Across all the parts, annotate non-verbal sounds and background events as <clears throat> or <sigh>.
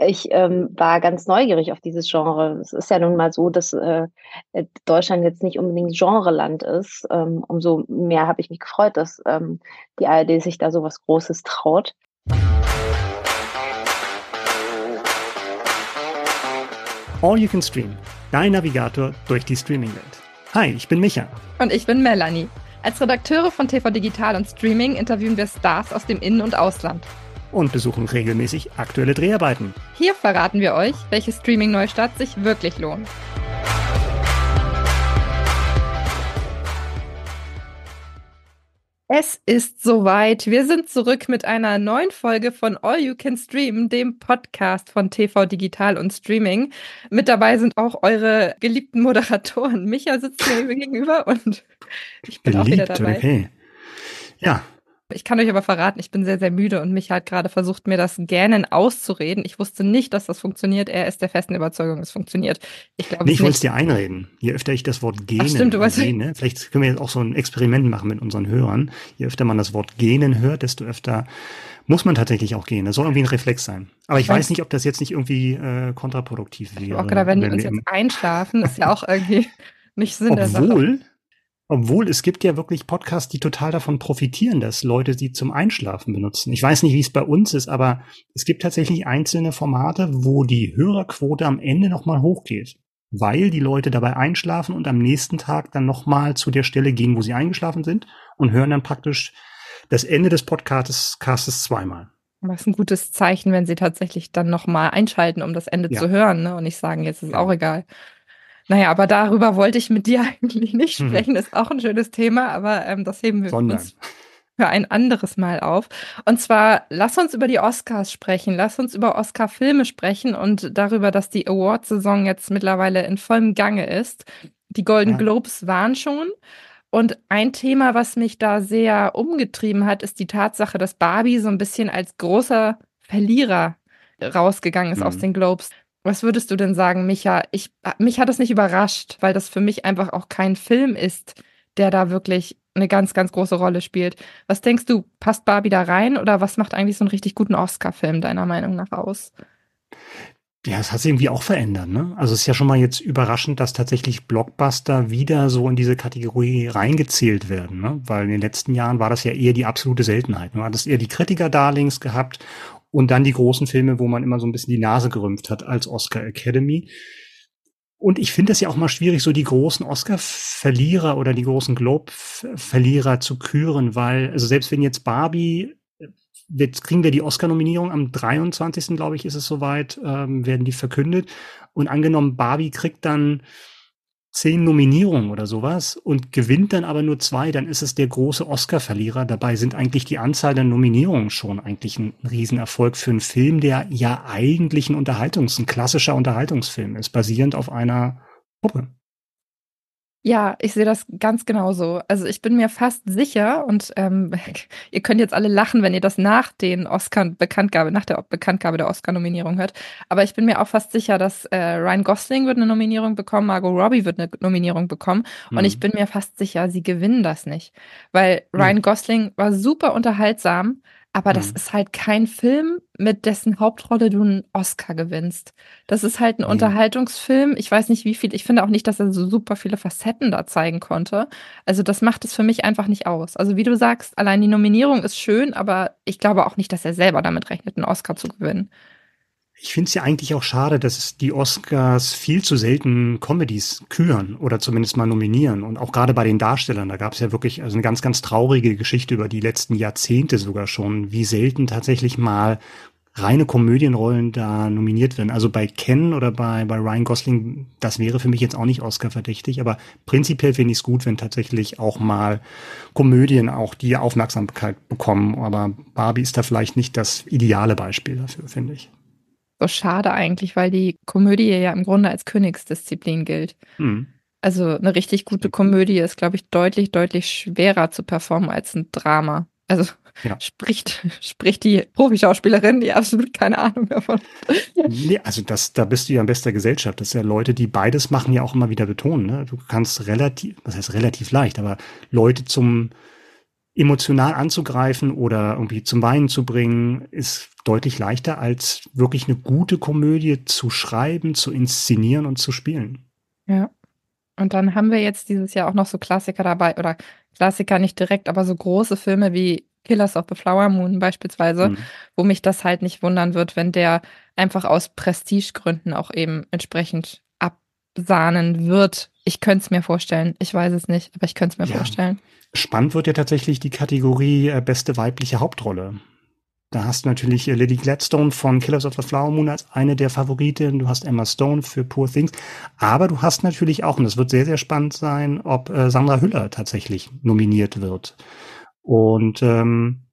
ich ähm, war ganz neugierig auf dieses Genre. Es ist ja nun mal so, dass äh, Deutschland jetzt nicht unbedingt Genreland ist. Ähm, umso mehr habe ich mich gefreut, dass ähm, die ARD sich da so was Großes traut. All You Can Stream, dein Navigator durch die Streaming-Welt. Hi, ich bin Micha. Und ich bin Melanie. Als Redakteure von TV Digital und Streaming interviewen wir Stars aus dem In- und Ausland. Und besuchen regelmäßig aktuelle Dreharbeiten. Hier verraten wir euch, welche Streaming-Neustart sich wirklich lohnt. Es ist soweit. Wir sind zurück mit einer neuen Folge von All You Can Stream, dem Podcast von TV Digital und Streaming. Mit dabei sind auch eure geliebten Moderatoren. Micha sitzt mir gegenüber und <laughs> ich bin Beliebt, auch wieder dabei. Okay. Ja, ich kann euch aber verraten, ich bin sehr, sehr müde und mich hat gerade versucht, mir das Gähnen auszureden. Ich wusste nicht, dass das funktioniert. Er ist der festen Überzeugung, es funktioniert. Ich glaube nee, ich wollte es dir einreden. Je öfter ich das Wort Gähnen Ach, stimmt, du weißt gähne, vielleicht können wir jetzt auch so ein Experiment machen mit unseren Hörern. Je öfter man das Wort Gähnen hört, desto öfter muss man tatsächlich auch gehen. Das soll irgendwie ein Reflex sein. Aber ich weiß nicht, ob das jetzt nicht irgendwie äh, kontraproduktiv wäre. Auch gerade, wenn die uns jetzt einschlafen, ist ja auch irgendwie <laughs> nicht Sinn Obwohl, der Sache. Obwohl es gibt ja wirklich Podcasts, die total davon profitieren, dass Leute sie zum Einschlafen benutzen. Ich weiß nicht, wie es bei uns ist, aber es gibt tatsächlich einzelne Formate, wo die Hörerquote am Ende nochmal hochgeht. Weil die Leute dabei einschlafen und am nächsten Tag dann nochmal zu der Stelle gehen, wo sie eingeschlafen sind und hören dann praktisch das Ende des Podcasts Castes zweimal. Was ein gutes Zeichen, wenn sie tatsächlich dann nochmal einschalten, um das Ende ja. zu hören, ne? Und nicht sagen, jetzt ist ja. auch egal. Naja, aber darüber wollte ich mit dir <laughs> eigentlich nicht mhm. sprechen. Ist auch ein schönes Thema, aber ähm, das heben wir Sondern. uns für ein anderes Mal auf. Und zwar, lass uns über die Oscars sprechen, lass uns über Oscar-Filme sprechen und darüber, dass die Award-Saison jetzt mittlerweile in vollem Gange ist. Die Golden ja. Globes waren schon. Und ein Thema, was mich da sehr umgetrieben hat, ist die Tatsache, dass Barbie so ein bisschen als großer Verlierer rausgegangen ist mhm. aus den Globes. Was würdest du denn sagen, Micha? Ich, mich hat es nicht überrascht, weil das für mich einfach auch kein Film ist, der da wirklich eine ganz, ganz große Rolle spielt. Was denkst du, passt Barbie da rein oder was macht eigentlich so einen richtig guten Oscar-Film deiner Meinung nach aus? Ja, es hat sich irgendwie auch verändert, ne? Also es ist ja schon mal jetzt überraschend, dass tatsächlich Blockbuster wieder so in diese Kategorie reingezählt werden, ne? Weil in den letzten Jahren war das ja eher die absolute Seltenheit. Du hattest eher die Kritiker-Darlings gehabt und dann die großen Filme, wo man immer so ein bisschen die Nase gerümpft hat als Oscar Academy. Und ich finde es ja auch mal schwierig, so die großen Oscar-Verlierer oder die großen Globe-Verlierer zu küren, weil, also selbst wenn jetzt Barbie, jetzt kriegen wir die Oscar-Nominierung am 23. glaube ich, ist es soweit, ähm, werden die verkündet. Und angenommen, Barbie kriegt dann zehn Nominierungen oder sowas und gewinnt dann aber nur zwei, dann ist es der große Oscar-Verlierer. Dabei sind eigentlich die Anzahl der Nominierungen schon eigentlich ein Riesenerfolg für einen Film, der ja eigentlich ein Unterhaltungs-, ein klassischer Unterhaltungsfilm ist, basierend auf einer Puppe. Ja, ich sehe das ganz genauso. Also ich bin mir fast sicher und ähm, <laughs> ihr könnt jetzt alle lachen, wenn ihr das nach den Oscar-Bekanntgabe, nach der Bekanntgabe der Oscar-Nominierung hört. Aber ich bin mir auch fast sicher, dass äh, Ryan Gosling wird eine Nominierung bekommen, Margot Robbie wird eine Nominierung bekommen. Mhm. Und ich mhm. bin mir fast sicher, sie gewinnen das nicht. Weil Ryan mhm. Gosling war super unterhaltsam, aber das mhm. ist halt kein Film, mit dessen Hauptrolle du einen Oscar gewinnst. Das ist halt ein mhm. Unterhaltungsfilm. Ich weiß nicht, wie viel. Ich finde auch nicht, dass er so super viele Facetten da zeigen konnte. Also das macht es für mich einfach nicht aus. Also wie du sagst, allein die Nominierung ist schön, aber ich glaube auch nicht, dass er selber damit rechnet, einen Oscar zu gewinnen. Ich finde es ja eigentlich auch schade, dass die Oscars viel zu selten Comedies küren oder zumindest mal nominieren. Und auch gerade bei den Darstellern, da gab es ja wirklich also eine ganz, ganz traurige Geschichte über die letzten Jahrzehnte sogar schon, wie selten tatsächlich mal reine Komödienrollen da nominiert werden. Also bei Ken oder bei, bei Ryan Gosling, das wäre für mich jetzt auch nicht Oscar-verdächtig, aber prinzipiell finde ich es gut, wenn tatsächlich auch mal Komödien auch die Aufmerksamkeit bekommen. Aber Barbie ist da vielleicht nicht das ideale Beispiel dafür, finde ich so schade eigentlich, weil die Komödie ja im Grunde als Königsdisziplin gilt. Mhm. Also eine richtig gute Komödie ist, glaube ich, deutlich, deutlich schwerer zu performen als ein Drama. Also ja. <laughs> spricht, spricht die Profischauspielerin, die absolut keine Ahnung davon. Nee, also das, da bist du ja in bester Gesellschaft. Das ist ja Leute, die beides machen, ja auch immer wieder betonen. Ne? Du kannst relativ, was heißt relativ leicht, aber Leute zum emotional anzugreifen oder irgendwie zum Weinen zu bringen, ist deutlich leichter als wirklich eine gute Komödie zu schreiben, zu inszenieren und zu spielen. Ja. Und dann haben wir jetzt dieses Jahr auch noch so Klassiker dabei oder Klassiker nicht direkt, aber so große Filme wie Killers of the Flower Moon beispielsweise, mhm. wo mich das halt nicht wundern wird, wenn der einfach aus Prestigegründen auch eben entsprechend absahnen wird. Ich könnte es mir vorstellen. Ich weiß es nicht, aber ich könnte es mir ja. vorstellen. Spannend wird ja tatsächlich die Kategorie äh, beste weibliche Hauptrolle. Da hast du natürlich äh, Lily Gladstone von Killers of the Flower Moon als eine der Favoritinnen. Du hast Emma Stone für Poor Things. Aber du hast natürlich auch, und das wird sehr, sehr spannend sein, ob äh, Sandra Hüller tatsächlich nominiert wird. Und ähm,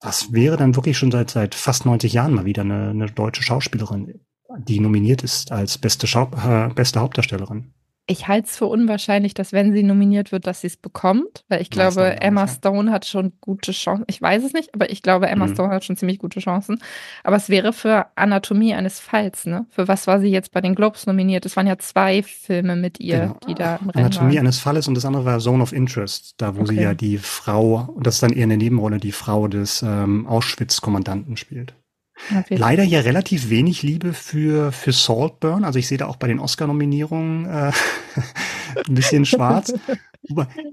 das wäre dann wirklich schon seit, seit fast 90 Jahren mal wieder eine, eine deutsche Schauspielerin, die nominiert ist als beste, Schau äh, beste Hauptdarstellerin. Ich halte es für unwahrscheinlich, dass wenn sie nominiert wird, dass sie es bekommt, weil ich glaube, Weiß Emma nicht, Stone hat schon gute Chancen. Ich weiß es nicht, aber ich glaube, Emma mhm. Stone hat schon ziemlich gute Chancen. Aber es wäre für Anatomie eines Falls, ne? Für was war sie jetzt bei den Globes nominiert? Es waren ja zwei Filme mit ihr, genau. die da im Rennen Anatomie waren. eines Falles und das andere war Zone of Interest, da wo okay. sie ja die Frau, und das ist dann eher eine Nebenrolle, die Frau des ähm, Auschwitz-Kommandanten spielt. Leider ja relativ wenig Liebe für, für Saltburn. Also ich sehe da auch bei den Oscar-Nominierungen äh, <laughs> ein bisschen schwarz.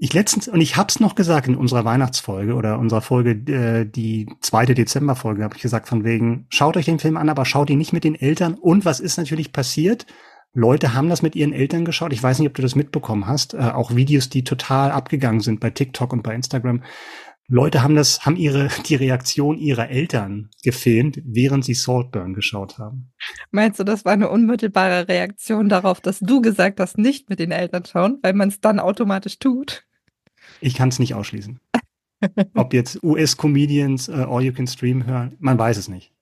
ich letztens, und ich hab's noch gesagt in unserer Weihnachtsfolge oder unserer Folge, äh, die zweite Dezemberfolge, habe ich gesagt, von wegen, schaut euch den Film an, aber schaut ihn nicht mit den Eltern. Und was ist natürlich passiert? Leute haben das mit ihren Eltern geschaut. Ich weiß nicht, ob du das mitbekommen hast. Äh, auch Videos, die total abgegangen sind bei TikTok und bei Instagram. Leute haben das, haben ihre, <laughs> die Reaktion ihrer Eltern gefilmt, während sie Saltburn geschaut haben. Meinst du, das war eine unmittelbare Reaktion darauf, dass du gesagt hast, nicht mit den Eltern schauen, weil man es dann automatisch tut? Ich kann es nicht ausschließen. <laughs> Ob jetzt US-Comedians äh, All You Can Stream hören, man weiß es nicht.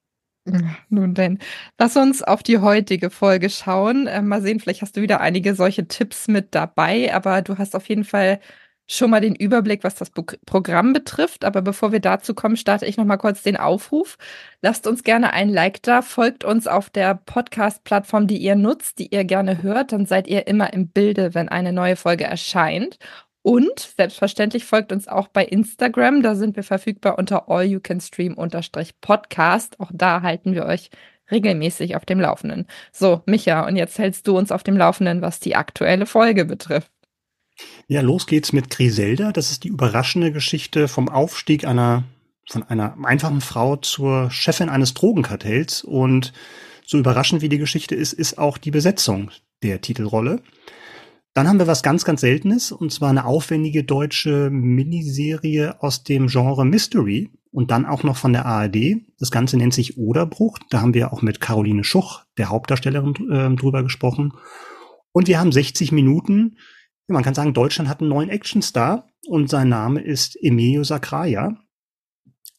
<laughs> Nun denn, lass uns auf die heutige Folge schauen. Äh, mal sehen, vielleicht hast du wieder einige solche Tipps mit dabei, aber du hast auf jeden Fall schon mal den Überblick, was das Programm betrifft. Aber bevor wir dazu kommen, starte ich noch mal kurz den Aufruf. Lasst uns gerne ein Like da, folgt uns auf der Podcast-Plattform, die ihr nutzt, die ihr gerne hört. Dann seid ihr immer im Bilde, wenn eine neue Folge erscheint. Und selbstverständlich folgt uns auch bei Instagram. Da sind wir verfügbar unter allyoucanstream-podcast. Auch da halten wir euch regelmäßig auf dem Laufenden. So, Micha, und jetzt hältst du uns auf dem Laufenden, was die aktuelle Folge betrifft. Ja, los geht's mit Griselda. Das ist die überraschende Geschichte vom Aufstieg einer, von einer einfachen Frau zur Chefin eines Drogenkartells. Und so überraschend wie die Geschichte ist, ist auch die Besetzung der Titelrolle. Dann haben wir was ganz, ganz Seltenes, und zwar eine aufwendige deutsche Miniserie aus dem Genre Mystery und dann auch noch von der ARD. Das Ganze nennt sich Oderbruch. Da haben wir auch mit Caroline Schuch, der Hauptdarstellerin, äh, drüber gesprochen. Und wir haben 60 Minuten man kann sagen, Deutschland hat einen neuen Actionstar und sein Name ist Emilio Sacraia.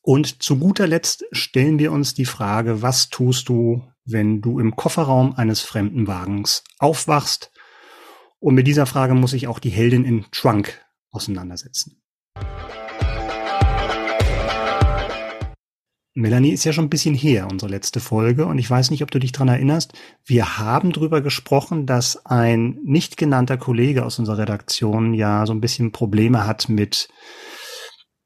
Und zu guter Letzt stellen wir uns die Frage, was tust du, wenn du im Kofferraum eines fremden Wagens aufwachst? Und mit dieser Frage muss sich auch die Heldin in Trunk auseinandersetzen. Melanie ist ja schon ein bisschen her, unsere letzte Folge, und ich weiß nicht, ob du dich dran erinnerst. Wir haben drüber gesprochen, dass ein nicht genannter Kollege aus unserer Redaktion ja so ein bisschen Probleme hat mit,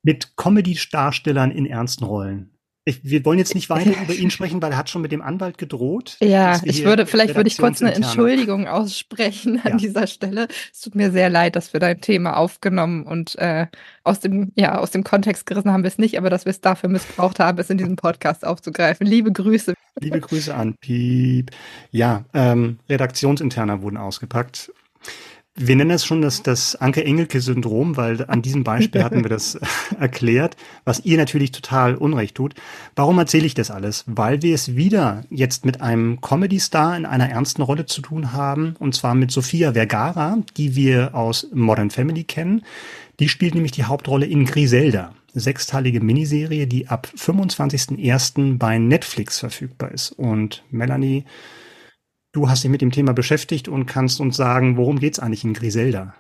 mit Comedy-Darstellern in ernsten Rollen. Ich, wir wollen jetzt nicht weiter über ihn <laughs> sprechen, weil er hat schon mit dem Anwalt gedroht. Ja, ich würde, vielleicht würde ich kurz eine Entschuldigung aussprechen an ja. dieser Stelle. Es tut mir sehr leid, dass wir dein Thema aufgenommen und äh, aus dem, ja, aus dem Kontext gerissen haben wir es nicht, aber dass wir es dafür missbraucht haben, es in diesem Podcast aufzugreifen. Liebe Grüße. Liebe Grüße an Piep. Ja, ähm, Redaktionsinterner wurden ausgepackt. Wir nennen es schon das, das Anke-Engelke-Syndrom, weil an diesem Beispiel hatten wir das <laughs> erklärt, was ihr natürlich total Unrecht tut. Warum erzähle ich das alles? Weil wir es wieder jetzt mit einem Comedy-Star in einer ernsten Rolle zu tun haben, und zwar mit Sofia Vergara, die wir aus Modern Family kennen. Die spielt nämlich die Hauptrolle in Griselda, sechsteilige Miniserie, die ab 25.01. bei Netflix verfügbar ist. Und Melanie, Du hast dich mit dem Thema beschäftigt und kannst uns sagen, worum geht's eigentlich in Griselda?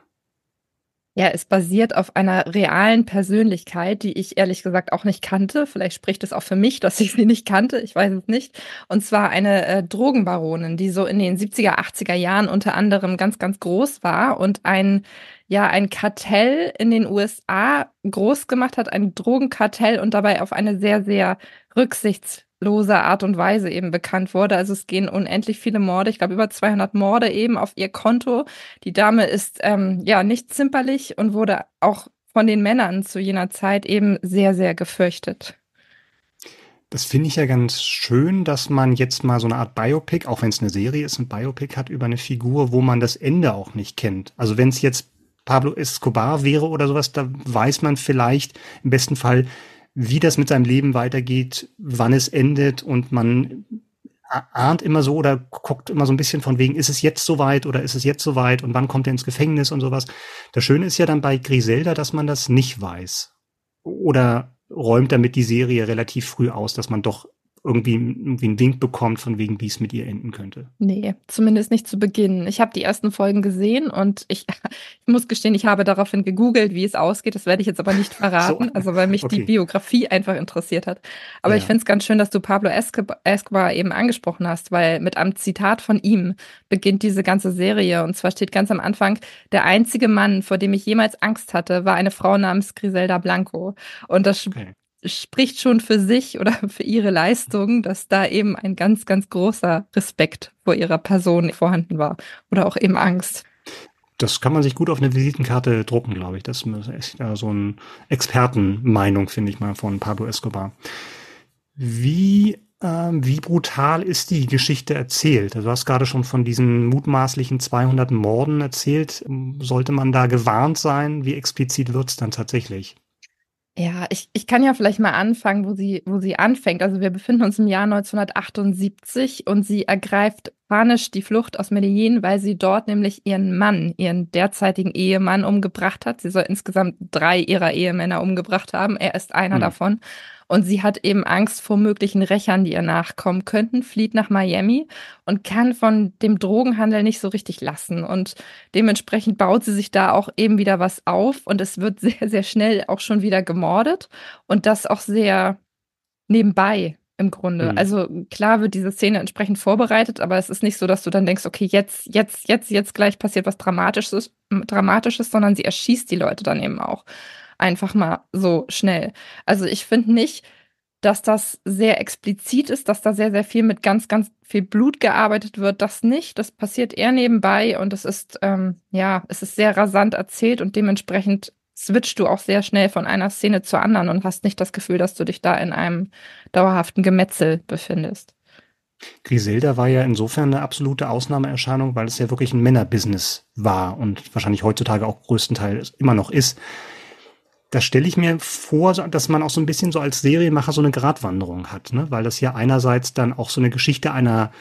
Ja, es basiert auf einer realen Persönlichkeit, die ich ehrlich gesagt auch nicht kannte. Vielleicht spricht es auch für mich, <laughs> dass ich sie nicht kannte. Ich weiß es nicht. Und zwar eine äh, Drogenbaronin, die so in den 70er, 80er Jahren unter anderem ganz, ganz groß war und ein, ja, ein Kartell in den USA groß gemacht hat, ein Drogenkartell und dabei auf eine sehr, sehr rücksichts loser Art und Weise eben bekannt wurde. Also es gehen unendlich viele Morde, ich glaube über 200 Morde eben auf ihr Konto. Die Dame ist ähm, ja nicht zimperlich und wurde auch von den Männern zu jener Zeit eben sehr, sehr gefürchtet. Das finde ich ja ganz schön, dass man jetzt mal so eine Art Biopic, auch wenn es eine Serie ist, ein Biopic hat über eine Figur, wo man das Ende auch nicht kennt. Also wenn es jetzt Pablo Escobar wäre oder sowas, da weiß man vielleicht im besten Fall, wie das mit seinem Leben weitergeht, wann es endet und man ahnt immer so oder guckt immer so ein bisschen von wegen, ist es jetzt soweit oder ist es jetzt soweit und wann kommt er ins Gefängnis und sowas. Das Schöne ist ja dann bei Griselda, dass man das nicht weiß. Oder räumt damit die Serie relativ früh aus, dass man doch irgendwie, irgendwie einen Wink bekommt, von wegen, wie es mit ihr enden könnte. Nee, zumindest nicht zu Beginn. Ich habe die ersten Folgen gesehen und ich, <laughs> ich muss gestehen, ich habe daraufhin gegoogelt, wie es ausgeht. Das werde ich jetzt aber nicht <laughs> verraten, so. also weil mich okay. die Biografie einfach interessiert hat. Aber ja. ich finde es ganz schön, dass du Pablo Escobar eben angesprochen hast, weil mit einem Zitat von ihm beginnt diese ganze Serie. Und zwar steht ganz am Anfang, der einzige Mann, vor dem ich jemals Angst hatte, war eine Frau namens Griselda Blanco. Und das okay spricht schon für sich <laughs> oder für ihre Leistung, dass da eben ein ganz, ganz großer Respekt vor ihrer Person vorhanden war oder auch eben Angst. Das kann man sich gut auf eine Visitenkarte drucken, glaube ich. Das ist ja so eine Expertenmeinung, finde ich mal, von Pablo Escobar. Wie, äh, wie brutal ist die Geschichte erzählt? Also du hast gerade schon von diesen mutmaßlichen 200 Morden erzählt. Sollte man da gewarnt sein? Wie explizit wird es dann tatsächlich? Ja, ich, ich kann ja vielleicht mal anfangen, wo sie, wo sie anfängt. Also wir befinden uns im Jahr 1978 und sie ergreift panisch die Flucht aus Medellin, weil sie dort nämlich ihren Mann, ihren derzeitigen Ehemann umgebracht hat. Sie soll insgesamt drei ihrer Ehemänner umgebracht haben. Er ist einer mhm. davon. Und sie hat eben Angst vor möglichen Rächern, die ihr nachkommen könnten, flieht nach Miami und kann von dem Drogenhandel nicht so richtig lassen. Und dementsprechend baut sie sich da auch eben wieder was auf und es wird <laughs> sehr, sehr schnell auch schon wieder gemordet und das auch sehr nebenbei im Grunde. Mhm. Also klar wird diese Szene entsprechend vorbereitet, aber es ist nicht so, dass du dann denkst, okay, jetzt, jetzt, jetzt, jetzt gleich passiert was Dramatisches, Dramatisches, sondern sie erschießt die Leute dann eben auch einfach mal so schnell. Also ich finde nicht, dass das sehr explizit ist, dass da sehr, sehr viel mit ganz, ganz viel Blut gearbeitet wird. Das nicht. Das passiert eher nebenbei und es ist, ähm, ja, es ist sehr rasant erzählt und dementsprechend switcht du auch sehr schnell von einer Szene zur anderen und hast nicht das Gefühl, dass du dich da in einem dauerhaften Gemetzel befindest. Griselda war ja insofern eine absolute Ausnahmeerscheinung, weil es ja wirklich ein Männerbusiness war und wahrscheinlich heutzutage auch größtenteils immer noch ist da stelle ich mir vor, dass man auch so ein bisschen so als Serienmacher so eine Gratwanderung hat, ne? weil das ja einerseits dann auch so eine Geschichte einer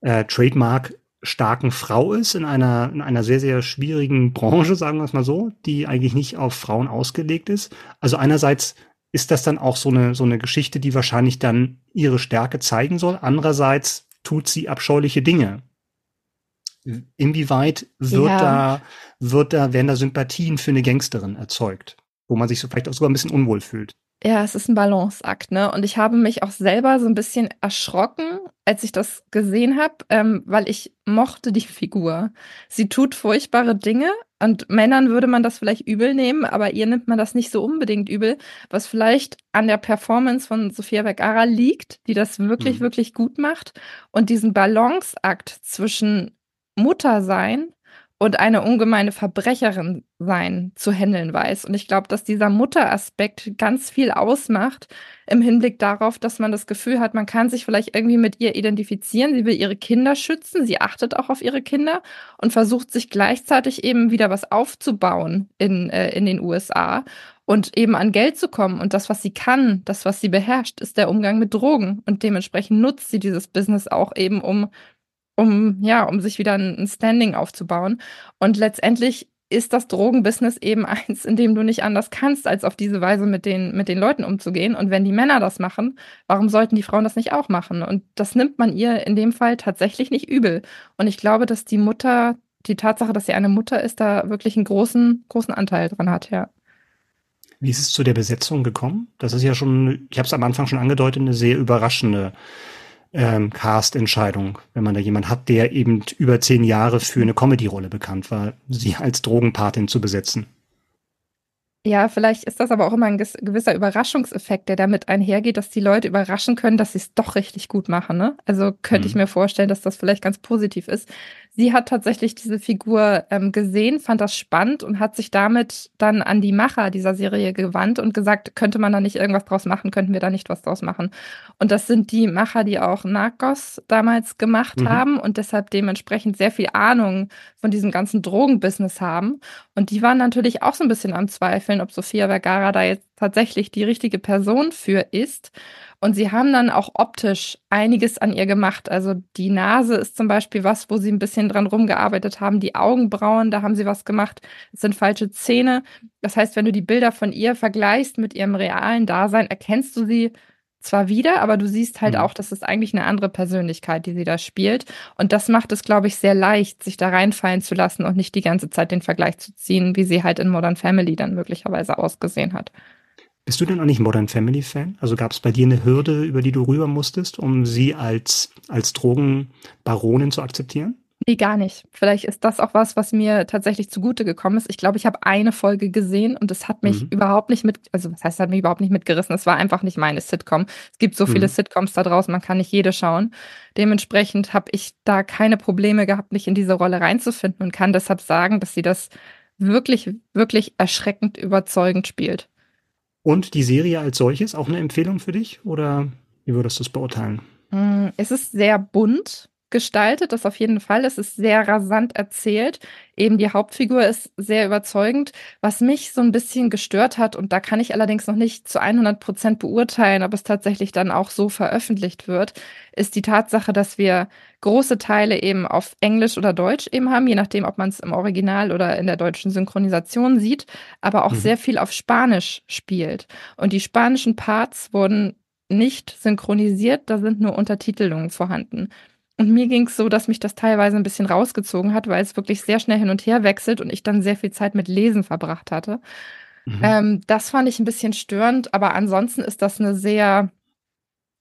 äh, Trademark starken Frau ist in einer, in einer sehr, sehr schwierigen Branche, sagen wir es mal so, die eigentlich nicht auf Frauen ausgelegt ist. Also einerseits ist das dann auch so eine, so eine Geschichte, die wahrscheinlich dann ihre Stärke zeigen soll. Andererseits tut sie abscheuliche Dinge. Inwieweit wird ja. da, wird da, werden da Sympathien für eine Gangsterin erzeugt, wo man sich so vielleicht auch sogar ein bisschen unwohl fühlt? Ja, es ist ein Balanceakt, ne? Und ich habe mich auch selber so ein bisschen erschrocken, als ich das gesehen habe, ähm, weil ich mochte die <laughs> Figur. Sie tut furchtbare Dinge und Männern würde man das vielleicht übel nehmen, aber ihr nimmt man das nicht so unbedingt übel, was vielleicht an der Performance von Sofia Vergara liegt, die das wirklich, mhm. wirklich gut macht und diesen Balanceakt zwischen Mutter sein und eine ungemeine Verbrecherin sein zu handeln weiß. Und ich glaube, dass dieser Mutteraspekt ganz viel ausmacht im Hinblick darauf, dass man das Gefühl hat, man kann sich vielleicht irgendwie mit ihr identifizieren. Sie will ihre Kinder schützen, sie achtet auch auf ihre Kinder und versucht sich gleichzeitig eben wieder was aufzubauen in, äh, in den USA und eben an Geld zu kommen. Und das, was sie kann, das, was sie beherrscht, ist der Umgang mit Drogen. Und dementsprechend nutzt sie dieses Business auch eben, um um, ja, um sich wieder ein Standing aufzubauen. Und letztendlich ist das Drogenbusiness eben <laughs> eins, in dem du nicht anders kannst, als auf diese Weise mit den, mit den Leuten umzugehen. Und wenn die Männer das machen, warum sollten die Frauen das nicht auch machen? Und das nimmt man ihr in dem Fall tatsächlich nicht übel. Und ich glaube, dass die Mutter die Tatsache, dass sie eine Mutter ist, da wirklich einen großen, großen Anteil dran hat, ja. Wie ist es zu der Besetzung gekommen? Das ist ja schon, ich habe es am Anfang schon angedeutet, eine sehr überraschende ähm, Cast-Entscheidung, wenn man da jemand hat, der eben über zehn Jahre für eine Comedy-Rolle bekannt war, sie als Drogenpatin zu besetzen. Ja, vielleicht ist das aber auch immer ein gewisser Überraschungseffekt, der damit einhergeht, dass die Leute überraschen können, dass sie es doch richtig gut machen. Ne? Also könnte mhm. ich mir vorstellen, dass das vielleicht ganz positiv ist. Sie hat tatsächlich diese Figur ähm, gesehen, fand das spannend und hat sich damit dann an die Macher dieser Serie gewandt und gesagt, könnte man da nicht irgendwas draus machen, könnten wir da nicht was draus machen. Und das sind die Macher, die auch Narcos damals gemacht mhm. haben und deshalb dementsprechend sehr viel Ahnung von diesem ganzen Drogenbusiness haben. Und die waren natürlich auch so ein bisschen am Zweifeln, ob Sofia Vergara da jetzt tatsächlich die richtige Person für ist. Und sie haben dann auch optisch einiges an ihr gemacht. Also die Nase ist zum Beispiel was, wo sie ein bisschen dran rumgearbeitet haben. Die Augenbrauen, da haben sie was gemacht. Es sind falsche Zähne. Das heißt, wenn du die Bilder von ihr vergleichst mit ihrem realen Dasein, erkennst du sie zwar wieder, aber du siehst halt mhm. auch, dass es eigentlich eine andere Persönlichkeit, die sie da spielt. Und das macht es, glaube ich, sehr leicht, sich da reinfallen zu lassen und nicht die ganze Zeit den Vergleich zu ziehen, wie sie halt in Modern Family dann möglicherweise ausgesehen hat. Bist du denn auch nicht Modern Family Fan? Also gab es bei dir eine Hürde, über die du rüber musstest, um sie als, als Drogenbaronin zu akzeptieren? Nee, gar nicht. Vielleicht ist das auch was, was mir tatsächlich zugute gekommen ist. Ich glaube, ich habe eine Folge gesehen und es hat mich mhm. überhaupt nicht mit, also was heißt, hat mich überhaupt nicht mitgerissen. Es war einfach nicht meine Sitcom. Es gibt so mhm. viele Sitcoms da draußen, man kann nicht jede schauen. Dementsprechend habe ich da keine Probleme gehabt, mich in diese Rolle reinzufinden und kann deshalb sagen, dass sie das wirklich, wirklich erschreckend überzeugend spielt. Und die Serie als solches auch eine Empfehlung für dich oder wie würdest du es beurteilen? Mm, es ist sehr bunt gestaltet, das auf jeden Fall. Es ist sehr rasant erzählt. Eben die Hauptfigur ist sehr überzeugend. Was mich so ein bisschen gestört hat, und da kann ich allerdings noch nicht zu 100 Prozent beurteilen, ob es tatsächlich dann auch so veröffentlicht wird, ist die Tatsache, dass wir große Teile eben auf Englisch oder Deutsch eben haben, je nachdem, ob man es im Original oder in der deutschen Synchronisation sieht, aber auch mhm. sehr viel auf Spanisch spielt. Und die spanischen Parts wurden nicht synchronisiert, da sind nur Untertitelungen vorhanden. Und mir ging es so, dass mich das teilweise ein bisschen rausgezogen hat, weil es wirklich sehr schnell hin und her wechselt und ich dann sehr viel Zeit mit Lesen verbracht hatte. Mhm. Ähm, das fand ich ein bisschen störend, aber ansonsten ist das eine sehr,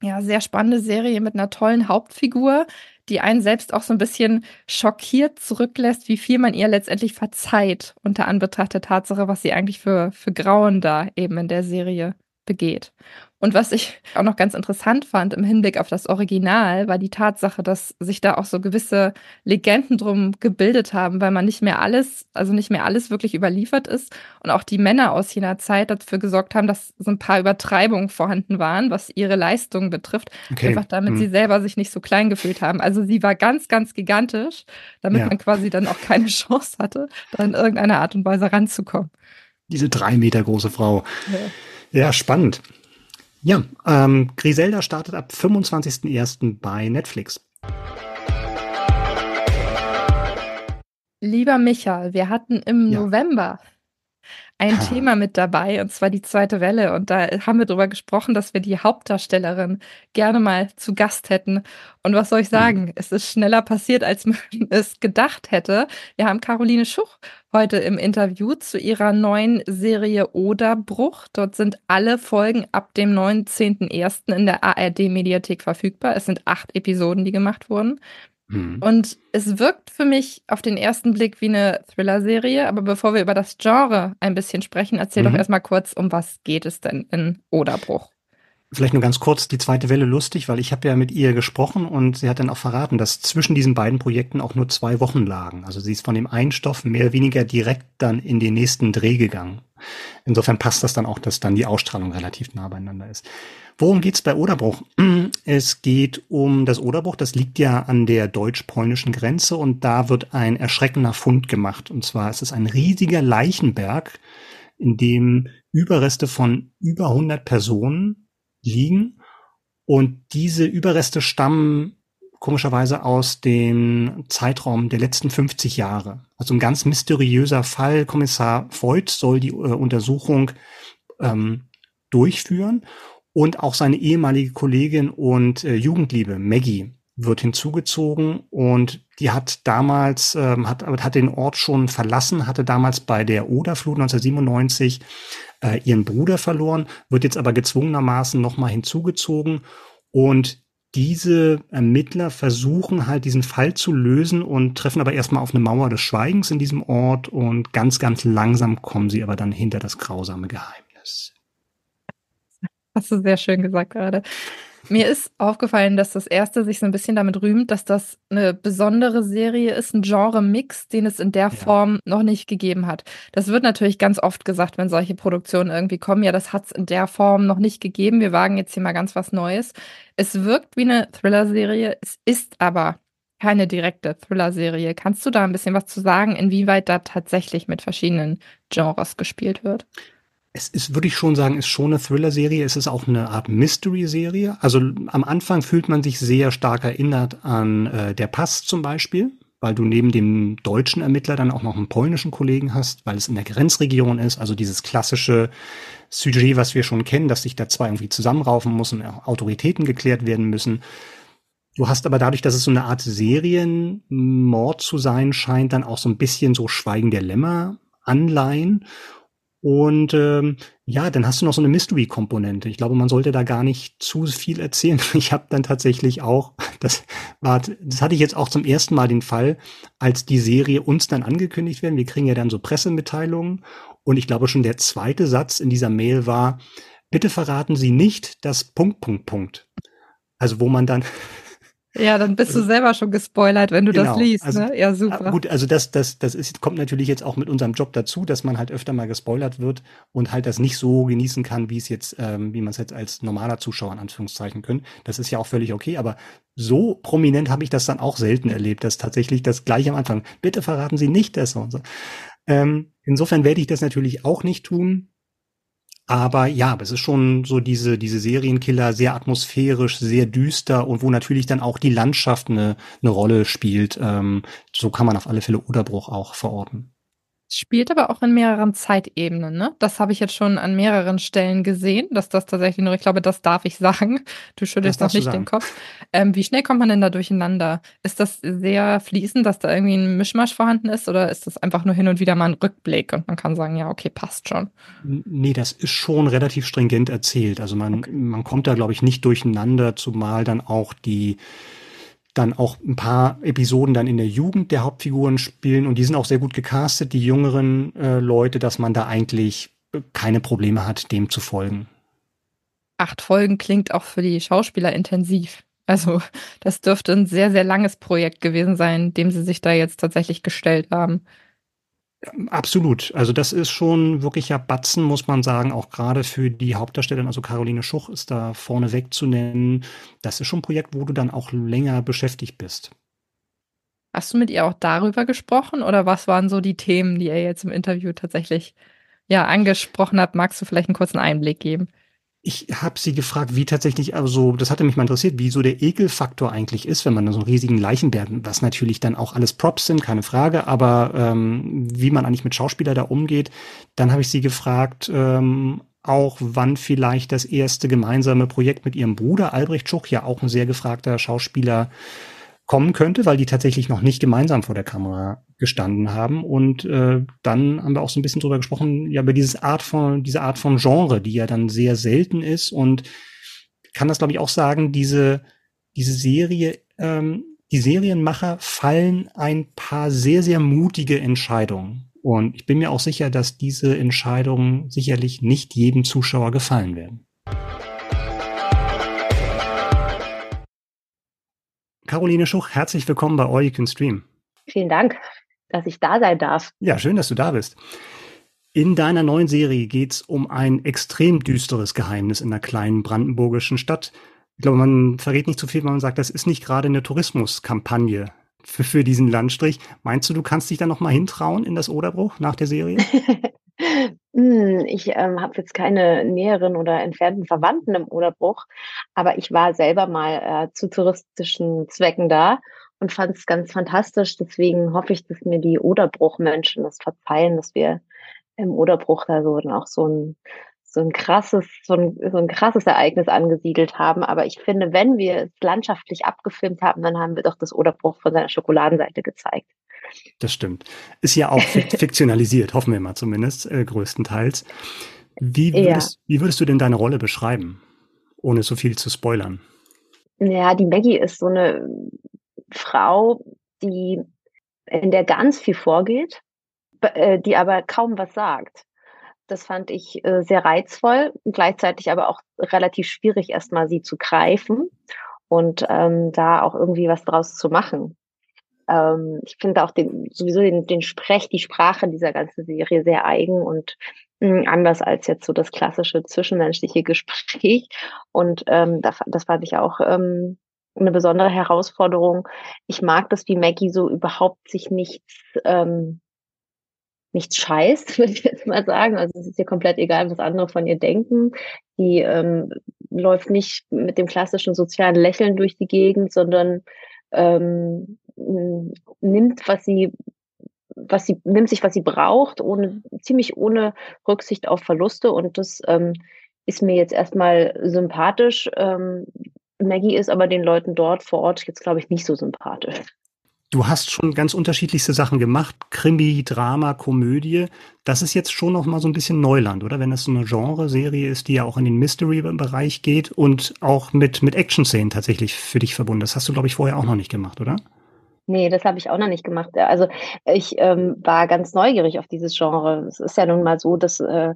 ja, sehr spannende Serie mit einer tollen Hauptfigur, die einen selbst auch so ein bisschen schockiert zurücklässt, wie viel man ihr letztendlich verzeiht, unter Anbetracht der Tatsache, was sie eigentlich für, für Grauen da eben in der Serie begeht. Und was ich auch noch ganz interessant fand im Hinblick auf das Original, war die Tatsache, dass sich da auch so gewisse Legenden drum gebildet haben, weil man nicht mehr alles, also nicht mehr alles wirklich überliefert ist und auch die Männer aus jener Zeit dafür gesorgt haben, dass so ein paar Übertreibungen vorhanden waren, was ihre Leistung betrifft, okay. einfach damit hm. sie selber sich nicht so klein gefühlt haben. Also sie war ganz, ganz gigantisch, damit ja. man quasi dann auch keine <laughs> Chance hatte, da in irgendeiner Art und Weise ranzukommen. Diese drei Meter große Frau. Ja. Ja, spannend. Ja, ähm, Griselda startet ab 25.01. bei Netflix. Lieber Michael, wir hatten im ja. November ein ah. Thema mit dabei, und zwar die zweite Welle. Und da haben wir darüber gesprochen, dass wir die Hauptdarstellerin gerne mal zu Gast hätten. Und was soll ich sagen? Mhm. Es ist schneller passiert, als man <laughs> es gedacht hätte. Wir haben Caroline Schuch heute im Interview zu ihrer neuen Serie Oderbruch. Dort sind alle Folgen ab dem 19.01. in der ARD-Mediathek verfügbar. Es sind acht Episoden, die gemacht wurden. Mhm. Und es wirkt für mich auf den ersten Blick wie eine Thriller-Serie, aber bevor wir über das Genre ein bisschen sprechen, erzähl mhm. doch erstmal kurz, um was geht es denn in Oderbruch? Vielleicht nur ganz kurz die zweite Welle lustig, weil ich habe ja mit ihr gesprochen und sie hat dann auch verraten, dass zwischen diesen beiden Projekten auch nur zwei Wochen lagen. Also sie ist von dem einen Stoff mehr oder weniger direkt dann in den nächsten Dreh gegangen. Insofern passt das dann auch, dass dann die Ausstrahlung relativ nah beieinander ist. Worum geht's bei Oderbruch? <clears throat> Es geht um das Oderbruch, das liegt ja an der deutsch-polnischen Grenze und da wird ein erschreckender Fund gemacht. Und zwar ist es ein riesiger Leichenberg, in dem Überreste von über 100 Personen liegen. Und diese Überreste stammen komischerweise aus dem Zeitraum der letzten 50 Jahre. Also ein ganz mysteriöser Fall. Kommissar Voigt soll die äh, Untersuchung ähm, durchführen und auch seine ehemalige Kollegin und äh, Jugendliebe Maggie wird hinzugezogen. Und die hat damals, ähm, hat, hat den Ort schon verlassen, hatte damals bei der Oderflut 1997 äh, ihren Bruder verloren, wird jetzt aber gezwungenermaßen nochmal hinzugezogen. Und diese Ermittler versuchen halt diesen Fall zu lösen und treffen aber erstmal auf eine Mauer des Schweigens in diesem Ort. Und ganz, ganz langsam kommen sie aber dann hinter das grausame Geheimnis. Hast du sehr schön gesagt gerade. Mir ist aufgefallen, dass das erste sich so ein bisschen damit rühmt, dass das eine besondere Serie ist, ein Genre-Mix, den es in der ja. Form noch nicht gegeben hat. Das wird natürlich ganz oft gesagt, wenn solche Produktionen irgendwie kommen. Ja, das hat es in der Form noch nicht gegeben. Wir wagen jetzt hier mal ganz was Neues. Es wirkt wie eine Thriller-Serie, es ist aber keine direkte Thriller-Serie. Kannst du da ein bisschen was zu sagen, inwieweit da tatsächlich mit verschiedenen Genres gespielt wird? Es ist, würde ich schon sagen, ist schon eine Thriller-Serie. Es ist auch eine Art Mystery-Serie. Also am Anfang fühlt man sich sehr stark erinnert an äh, Der Pass zum Beispiel, weil du neben dem deutschen Ermittler dann auch noch einen polnischen Kollegen hast, weil es in der Grenzregion ist. Also dieses klassische Sujet, was wir schon kennen, dass sich da zwei irgendwie zusammenraufen müssen, Autoritäten geklärt werden müssen. Du hast aber dadurch, dass es so eine Art Serienmord zu sein scheint, dann auch so ein bisschen so Schweigen der Lämmer Anleihen. Und ähm, ja, dann hast du noch so eine Mystery-Komponente. Ich glaube, man sollte da gar nicht zu viel erzählen. <laughs> Ich habe dann tatsächlich auch, <laughs> das war, das hatte ich jetzt auch zum ersten Mal den Fall, als die Serie uns dann angekündigt werden. Wir kriegen ja dann so Pressemitteilungen. Und ich glaube schon der zweite Satz in dieser Mail war, bitte verraten Sie nicht das Punkt, Punkt, Punkt. Also wo man dann ja, dann bist du also selber schon gespoilert, wenn du genau, das liest. Also, ne? Ja, super. Gut, also das, das, das ist, kommt natürlich jetzt auch mit unserem Job dazu, dass man halt öfter mal gespoilert wird und halt das nicht so genießen kann, wie es jetzt, ähm, wie man es jetzt als normaler Zuschauer in Anführungszeichen können. Das ist ja auch völlig okay, aber so prominent habe ich das dann auch selten erlebt, dass tatsächlich das gleich am Anfang, bitte verraten Sie nicht das und so. Ähm, insofern werde ich das natürlich auch nicht tun. Aber ja, es ist schon so diese, diese Serienkiller sehr atmosphärisch, sehr düster und wo natürlich dann auch die Landschaft eine, eine Rolle spielt. Ähm, so kann man auf alle Fälle Oderbruch auch verorten. Spielt aber auch in mehreren Zeitebenen, ne? Das habe ich jetzt schon an mehreren Stellen gesehen, dass das tatsächlich nur, ich glaube, das darf ich sagen. Du schüttelst noch nicht den Kopf. Ähm, wie schnell kommt man denn da durcheinander? Ist das sehr fließend, dass da irgendwie ein Mischmasch vorhanden ist oder ist das einfach nur hin und wieder mal ein Rückblick und man kann sagen, ja, okay, passt schon? Nee, das ist schon relativ stringent erzählt. Also man, okay. man kommt da, glaube ich, nicht durcheinander, zumal dann auch die dann auch ein paar Episoden dann in der Jugend der Hauptfiguren spielen und die sind auch sehr gut gecastet, die jüngeren äh, Leute, dass man da eigentlich keine Probleme hat, dem zu folgen. Acht Folgen klingt auch für die Schauspieler intensiv. Also das dürfte ein sehr, sehr langes Projekt gewesen sein, dem sie sich da jetzt tatsächlich gestellt haben. Absolut. Also das ist schon wirklich ja Batzen, muss man sagen, auch gerade für die Hauptdarstellerin, also Caroline Schuch ist da vorneweg zu nennen. Das ist schon ein Projekt, wo du dann auch länger beschäftigt bist. Hast du mit ihr auch darüber gesprochen oder was waren so die Themen, die er jetzt im Interview tatsächlich ja angesprochen hat? Magst du vielleicht einen kurzen Einblick geben? Ich habe sie gefragt, wie tatsächlich, also das hatte mich mal interessiert, wie so der Ekelfaktor eigentlich ist, wenn man so einen riesigen Leichenberg, was natürlich dann auch alles Props sind, keine Frage, aber ähm, wie man eigentlich mit Schauspieler da umgeht. Dann habe ich sie gefragt, ähm, auch wann vielleicht das erste gemeinsame Projekt mit ihrem Bruder Albrecht Schuch, ja auch ein sehr gefragter Schauspieler, kommen könnte, weil die tatsächlich noch nicht gemeinsam vor der Kamera gestanden haben. Und äh, dann haben wir auch so ein bisschen drüber gesprochen, ja, über dieses Art von, diese Art von Genre, die ja dann sehr selten ist. Und kann das, glaube ich, auch sagen, diese, diese Serie, ähm, die Serienmacher fallen ein paar sehr, sehr mutige Entscheidungen. Und ich bin mir auch sicher, dass diese Entscheidungen sicherlich nicht jedem Zuschauer gefallen werden. Caroline Schuch, herzlich willkommen bei All You Can Stream. Vielen Dank, dass ich da sein darf. Ja, schön, dass du da bist. In deiner neuen Serie geht es um ein extrem düsteres Geheimnis in einer kleinen brandenburgischen Stadt. Ich glaube, man verrät nicht zu viel, wenn man sagt, das ist nicht gerade eine Tourismuskampagne für, für diesen Landstrich. Meinst du, du kannst dich da noch mal hintrauen in das Oderbruch nach der Serie? <laughs> Hm, ich ähm, habe jetzt keine näheren oder entfernten Verwandten im Oderbruch, aber ich war selber mal äh, zu touristischen Zwecken da und fand es ganz fantastisch. Deswegen hoffe ich, dass mir die Oderbruchmenschen das verzeihen, dass wir im Oderbruch da so dann auch so ein so ein krasses, so ein, so ein krasses Ereignis angesiedelt haben. Aber ich finde, wenn wir es landschaftlich abgefilmt haben, dann haben wir doch das Oderbruch von seiner Schokoladenseite gezeigt. Das stimmt. Ist ja auch <laughs> fiktionalisiert, hoffen wir mal zumindest, äh, größtenteils. Wie würdest, ja. wie würdest du denn deine Rolle beschreiben, ohne so viel zu spoilern? Ja, die Maggie ist so eine Frau, die in der ganz viel vorgeht, äh, die aber kaum was sagt. Das fand ich äh, sehr reizvoll, gleichzeitig aber auch relativ schwierig, erstmal sie zu greifen und ähm, da auch irgendwie was draus zu machen. Ähm, ich finde auch den, sowieso den, den Sprech, die Sprache dieser ganzen Serie sehr eigen und mh, hm, anders als jetzt so das klassische zwischenmenschliche Gespräch. Und ähm, das, das fand ich auch ähm, eine besondere Herausforderung. Ich mag das, wie Maggie so überhaupt sich nichts ähm, nichts scheißt, <laughs> würde ich jetzt mal sagen. Also es ist ihr komplett egal, was andere von ihr denken. Die ähm, läuft nicht mit dem klassischen sozialen Lächeln durch die Gegend, sondern ähm, nimmt, was sie was sie nimmt sich, was sie braucht, ohne ziemlich ohne Rücksicht auf Verluste. Und das ähm, ist mir jetzt erstmal sympathisch. Ähm, Maggie ist aber den Leuten dort vor Ort jetzt, glaube ich, nicht so sympathisch. Du hast schon ganz unterschiedlichste Sachen gemacht. Krimi, Drama, Komödie. Das ist jetzt schon noch mal so ein bisschen Neuland, oder? Wenn das so eine Genre-Serie ist, die ja auch in den Mystery-Bereich geht und auch mit, mit Action-Szenen tatsächlich für dich verbunden. Das hast du, glaube ich, vorher auch noch nicht gemacht, oder? Nee, das habe ich auch noch nicht gemacht. Also ich ähm, war ganz neugierig auf dieses Genre. Es ist ja nun mal so, dass äh,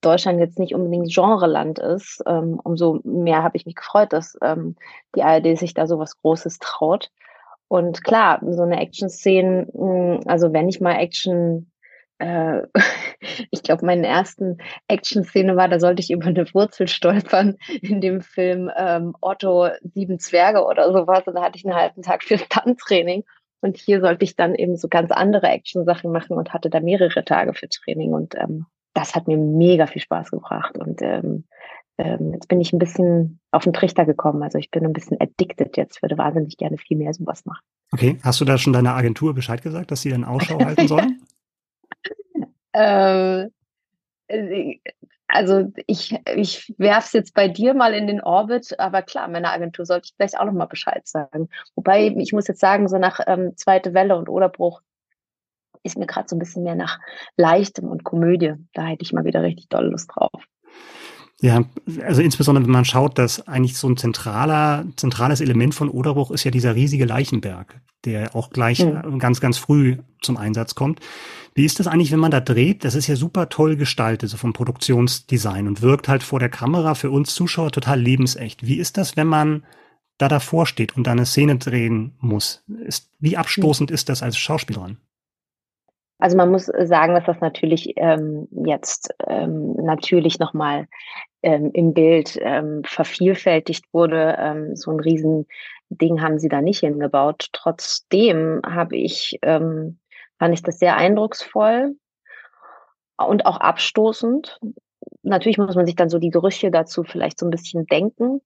Deutschland jetzt nicht unbedingt Genreland ist. Ähm, umso mehr habe ich mich gefreut, dass ähm, die ARD sich da so was Großes traut. Und klar, so eine Action-Szene, hm, also wenn ich mal Action, äh, <laughs> ich glaube, meine ersten Action-Szene war, da sollte ich über eine Wurzel stolpern in dem Film ähm, Otto Sieben Zwerge oder sowas. Und da hatte ich einen halben Tag für Stunt-Training. Und hier sollte ich dann eben so ganz andere Action-Sachen machen und hatte da mehrere Tage für Training. Und ähm, das hat mir mega viel Spaß gebracht. Und ähm, ähm, jetzt bin ich ein bisschen auf den Trichter gekommen. Also ich bin ein bisschen addicted jetzt, würde wahnsinnig gerne viel mehr sowas machen. Okay, hast du da schon deiner Agentur Bescheid gesagt, dass sie dann Ausschau <laughs> halten sollen? ähm, äh, also ich, ich werfe es jetzt bei dir mal in den Orbit, aber klar, meiner Agentur sollte ich vielleicht auch nochmal Bescheid sagen. Wobei, ich muss jetzt sagen, so nach ähm, Zweite Welle und Oderbruch ist mir gerade so ein bisschen mehr nach Leichtem und Komödie. Da hätte ich mal wieder richtig doll Lust drauf. Ja, also insbesondere wenn man schaut, dass eigentlich so ein zentraler, zentrales Element von Oderbruch ist ja dieser riesige Leichenberg, der auch gleich mhm. ganz, ganz früh zum Einsatz kommt. Wie ist das eigentlich, wenn man da dreht? Das ist ja super toll gestaltet, so vom Produktionsdesign und wirkt halt vor der Kamera für uns Zuschauer total lebensecht. Wie ist das, wenn man da davor steht und da eine Szene drehen muss? Ist, wie abstoßend ist das als Schauspielerin? Also man muss sagen, dass das natürlich ähm, jetzt ähm, natürlich nochmal ähm, im Bild ähm, vervielfältigt wurde. Ähm, so ein Riesending haben sie da nicht hingebaut. Trotzdem habe ich, ähm, fand ich das sehr eindrucksvoll und auch abstoßend. Natürlich muss man sich dann so die Gerüche dazu vielleicht so ein bisschen denken.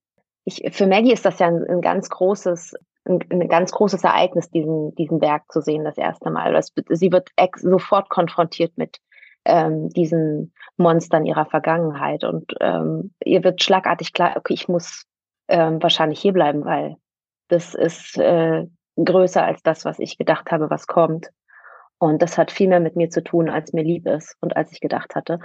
Ich, für Maggie ist das ja ein, ein ganz großes ein, ein ganz großes Ereignis, diesen, diesen Berg zu sehen, das erste Mal. Das, sie wird sofort konfrontiert mit ähm, diesen Monstern ihrer Vergangenheit und ähm, ihr wird schlagartig klar, okay, ich muss ähm, wahrscheinlich hier bleiben, weil das ist äh, größer als das, was ich gedacht habe, was kommt. Und das hat viel mehr mit mir zu tun, als mir lieb ist und als ich gedacht hatte.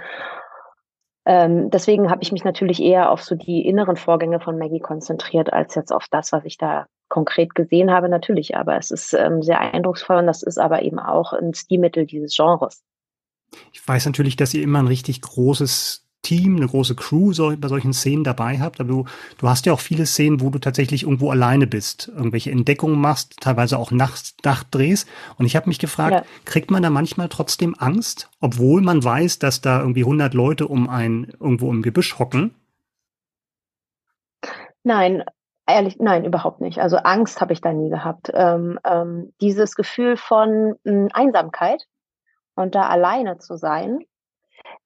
Ähm, deswegen habe ich mich natürlich eher auf so die inneren Vorgänge von Maggie konzentriert, als jetzt auf das, was ich da konkret gesehen habe, natürlich. Aber es ist ähm, sehr eindrucksvoll und das ist aber eben auch ein Stilmittel dieses Genres. Ich weiß natürlich, dass ihr immer ein richtig großes Team, eine große Crew so, bei solchen Szenen dabei habt, aber du, du hast ja auch viele Szenen, wo du tatsächlich irgendwo alleine bist, irgendwelche Entdeckungen machst, teilweise auch nachts drehst. Und ich habe mich gefragt, ja. kriegt man da manchmal trotzdem Angst, obwohl man weiß, dass da irgendwie 100 Leute um ein irgendwo im Gebüsch hocken? Nein, Ehrlich, nein, überhaupt nicht. Also Angst habe ich da nie gehabt. Ähm, ähm, dieses Gefühl von ähm, Einsamkeit und da alleine zu sein,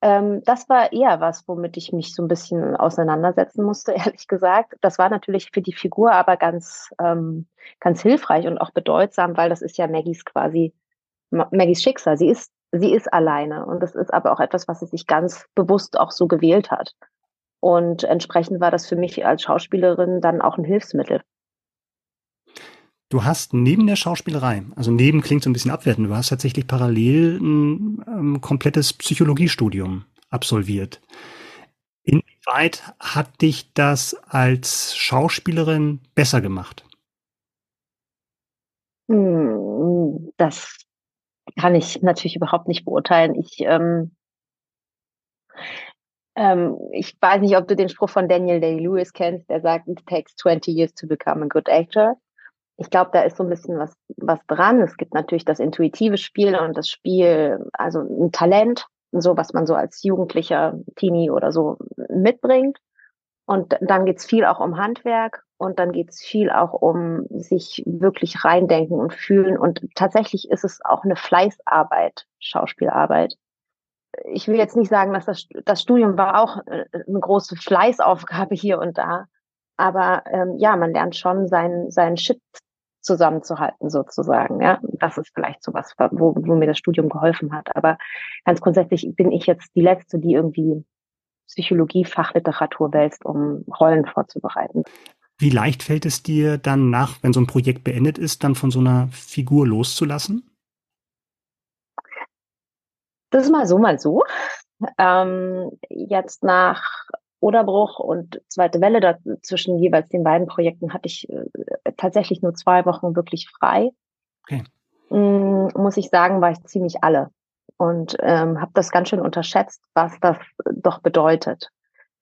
ähm, das war eher was, womit ich mich so ein bisschen auseinandersetzen musste, <laughs> ehrlich gesagt. Das war natürlich für die Figur aber ganz, ähm, ganz hilfreich und auch bedeutsam, weil das ist ja Maggies quasi, Maggies Schicksal. Sie ist sie ist alleine und das ist aber auch etwas, was sie sich ganz bewusst auch so gewählt hat. Und entsprechend war das für mich als Schauspielerin dann auch ein Hilfsmittel. Du hast neben der Schauspielerei, also neben klingt so ein bisschen abwertend, du hast tatsächlich parallel ein ähm, komplettes Psychologiestudium absolviert. Inwieweit hat dich das als Schauspielerin besser gemacht? Hm, das kann ich natürlich überhaupt nicht beurteilen. Ich, ähm, ähm, ich weiß nicht, ob du den Spruch von Daniel Day-Lewis kennst, der sagt, it takes 20 years to become a good actor. Ich glaube, da ist so ein bisschen was, was dran. Es gibt natürlich das intuitive Spiel und das Spiel, also ein Talent, so was man so als Jugendlicher, Teenie oder so mitbringt. Und dann geht's viel auch um Handwerk und dann geht's viel auch um sich wirklich reindenken und fühlen. Und tatsächlich ist es auch eine Fleißarbeit, Schauspielarbeit. Ich will jetzt nicht sagen, dass das, das Studium war auch äh, eine große Fleißaufgabe hier und da. Aber ähm, ja, man lernt schon seinen, seinen Shit zusammenzuhalten sozusagen. Ja, das ist vielleicht so was, wo, wo mir das Studium geholfen hat. Aber ganz grundsätzlich bin ich jetzt die Letzte, die irgendwie Psychologie, Fachliteratur wälzt, um Rollen vorzubereiten. Wie leicht fällt es dir dann nach, wenn so ein Projekt beendet ist, dann von so einer Figur loszulassen? Das ist mal so, mal so. Ähm, jetzt nach Oderbruch und zweite Welle dazwischen jeweils den beiden Projekten hatte ich äh, tatsächlich nur zwei Wochen wirklich frei. Okay. Ähm, muss ich sagen, war ich ziemlich alle und ähm, habe das ganz schön unterschätzt, was das doch bedeutet,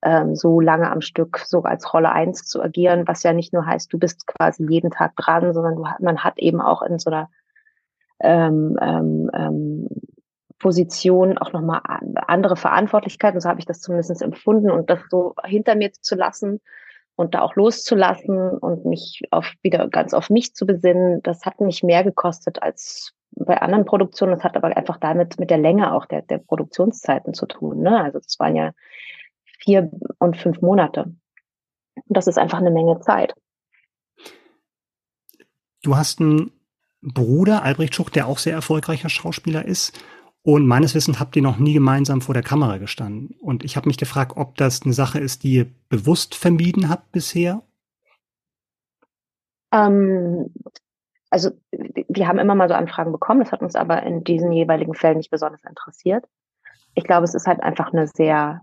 ähm, so lange am Stück so als Rolle eins zu agieren, was ja nicht nur heißt, du bist quasi jeden Tag dran, sondern du, man hat eben auch in so einer ähm, ähm, ähm, Position auch nochmal andere Verantwortlichkeiten, so habe ich das zumindest empfunden und das so hinter mir zu lassen und da auch loszulassen und mich auf wieder ganz auf mich zu besinnen, das hat mich mehr gekostet als bei anderen Produktionen. Das hat aber einfach damit mit der Länge auch der, der Produktionszeiten zu tun. Ne? Also es waren ja vier und fünf Monate. Und das ist einfach eine Menge Zeit. Du hast einen Bruder, Albrecht Schucht, der auch sehr erfolgreicher Schauspieler ist. Und meines Wissens habt ihr noch nie gemeinsam vor der Kamera gestanden. Und ich habe mich gefragt, ob das eine Sache ist, die ihr bewusst vermieden habt bisher? Ähm, also wir haben immer mal so Anfragen bekommen, das hat uns aber in diesen jeweiligen Fällen nicht besonders interessiert. Ich glaube, es ist halt einfach eine sehr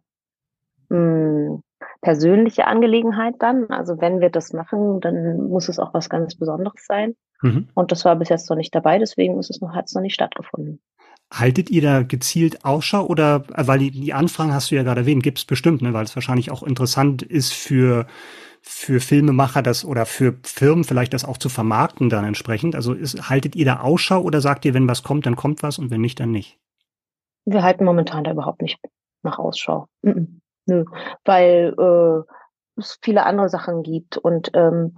mh, hm, persönliche Angelegenheit dann. Also wenn wir das machen, dann muss es auch was ganz Besonderes sein. Mhm. Und das war bis jetzt noch nicht dabei, deswegen ist es noch, hat es noch nicht stattgefunden. Haltet ihr da gezielt Ausschau oder, weil die, die Anfragen hast du ja gerade erwähnt, gibt es bestimmt, ne, weil es wahrscheinlich auch interessant ist für für Filmemacher das oder für Firmen vielleicht das auch zu vermarkten dann entsprechend? Also ist, haltet ihr da Ausschau oder sagt ihr, wenn was kommt, dann kommt was und wenn nicht, dann nicht? Wir halten momentan da überhaupt nicht nach Ausschau. Mhm. Nö, weil äh, es viele andere Sachen gibt und ähm,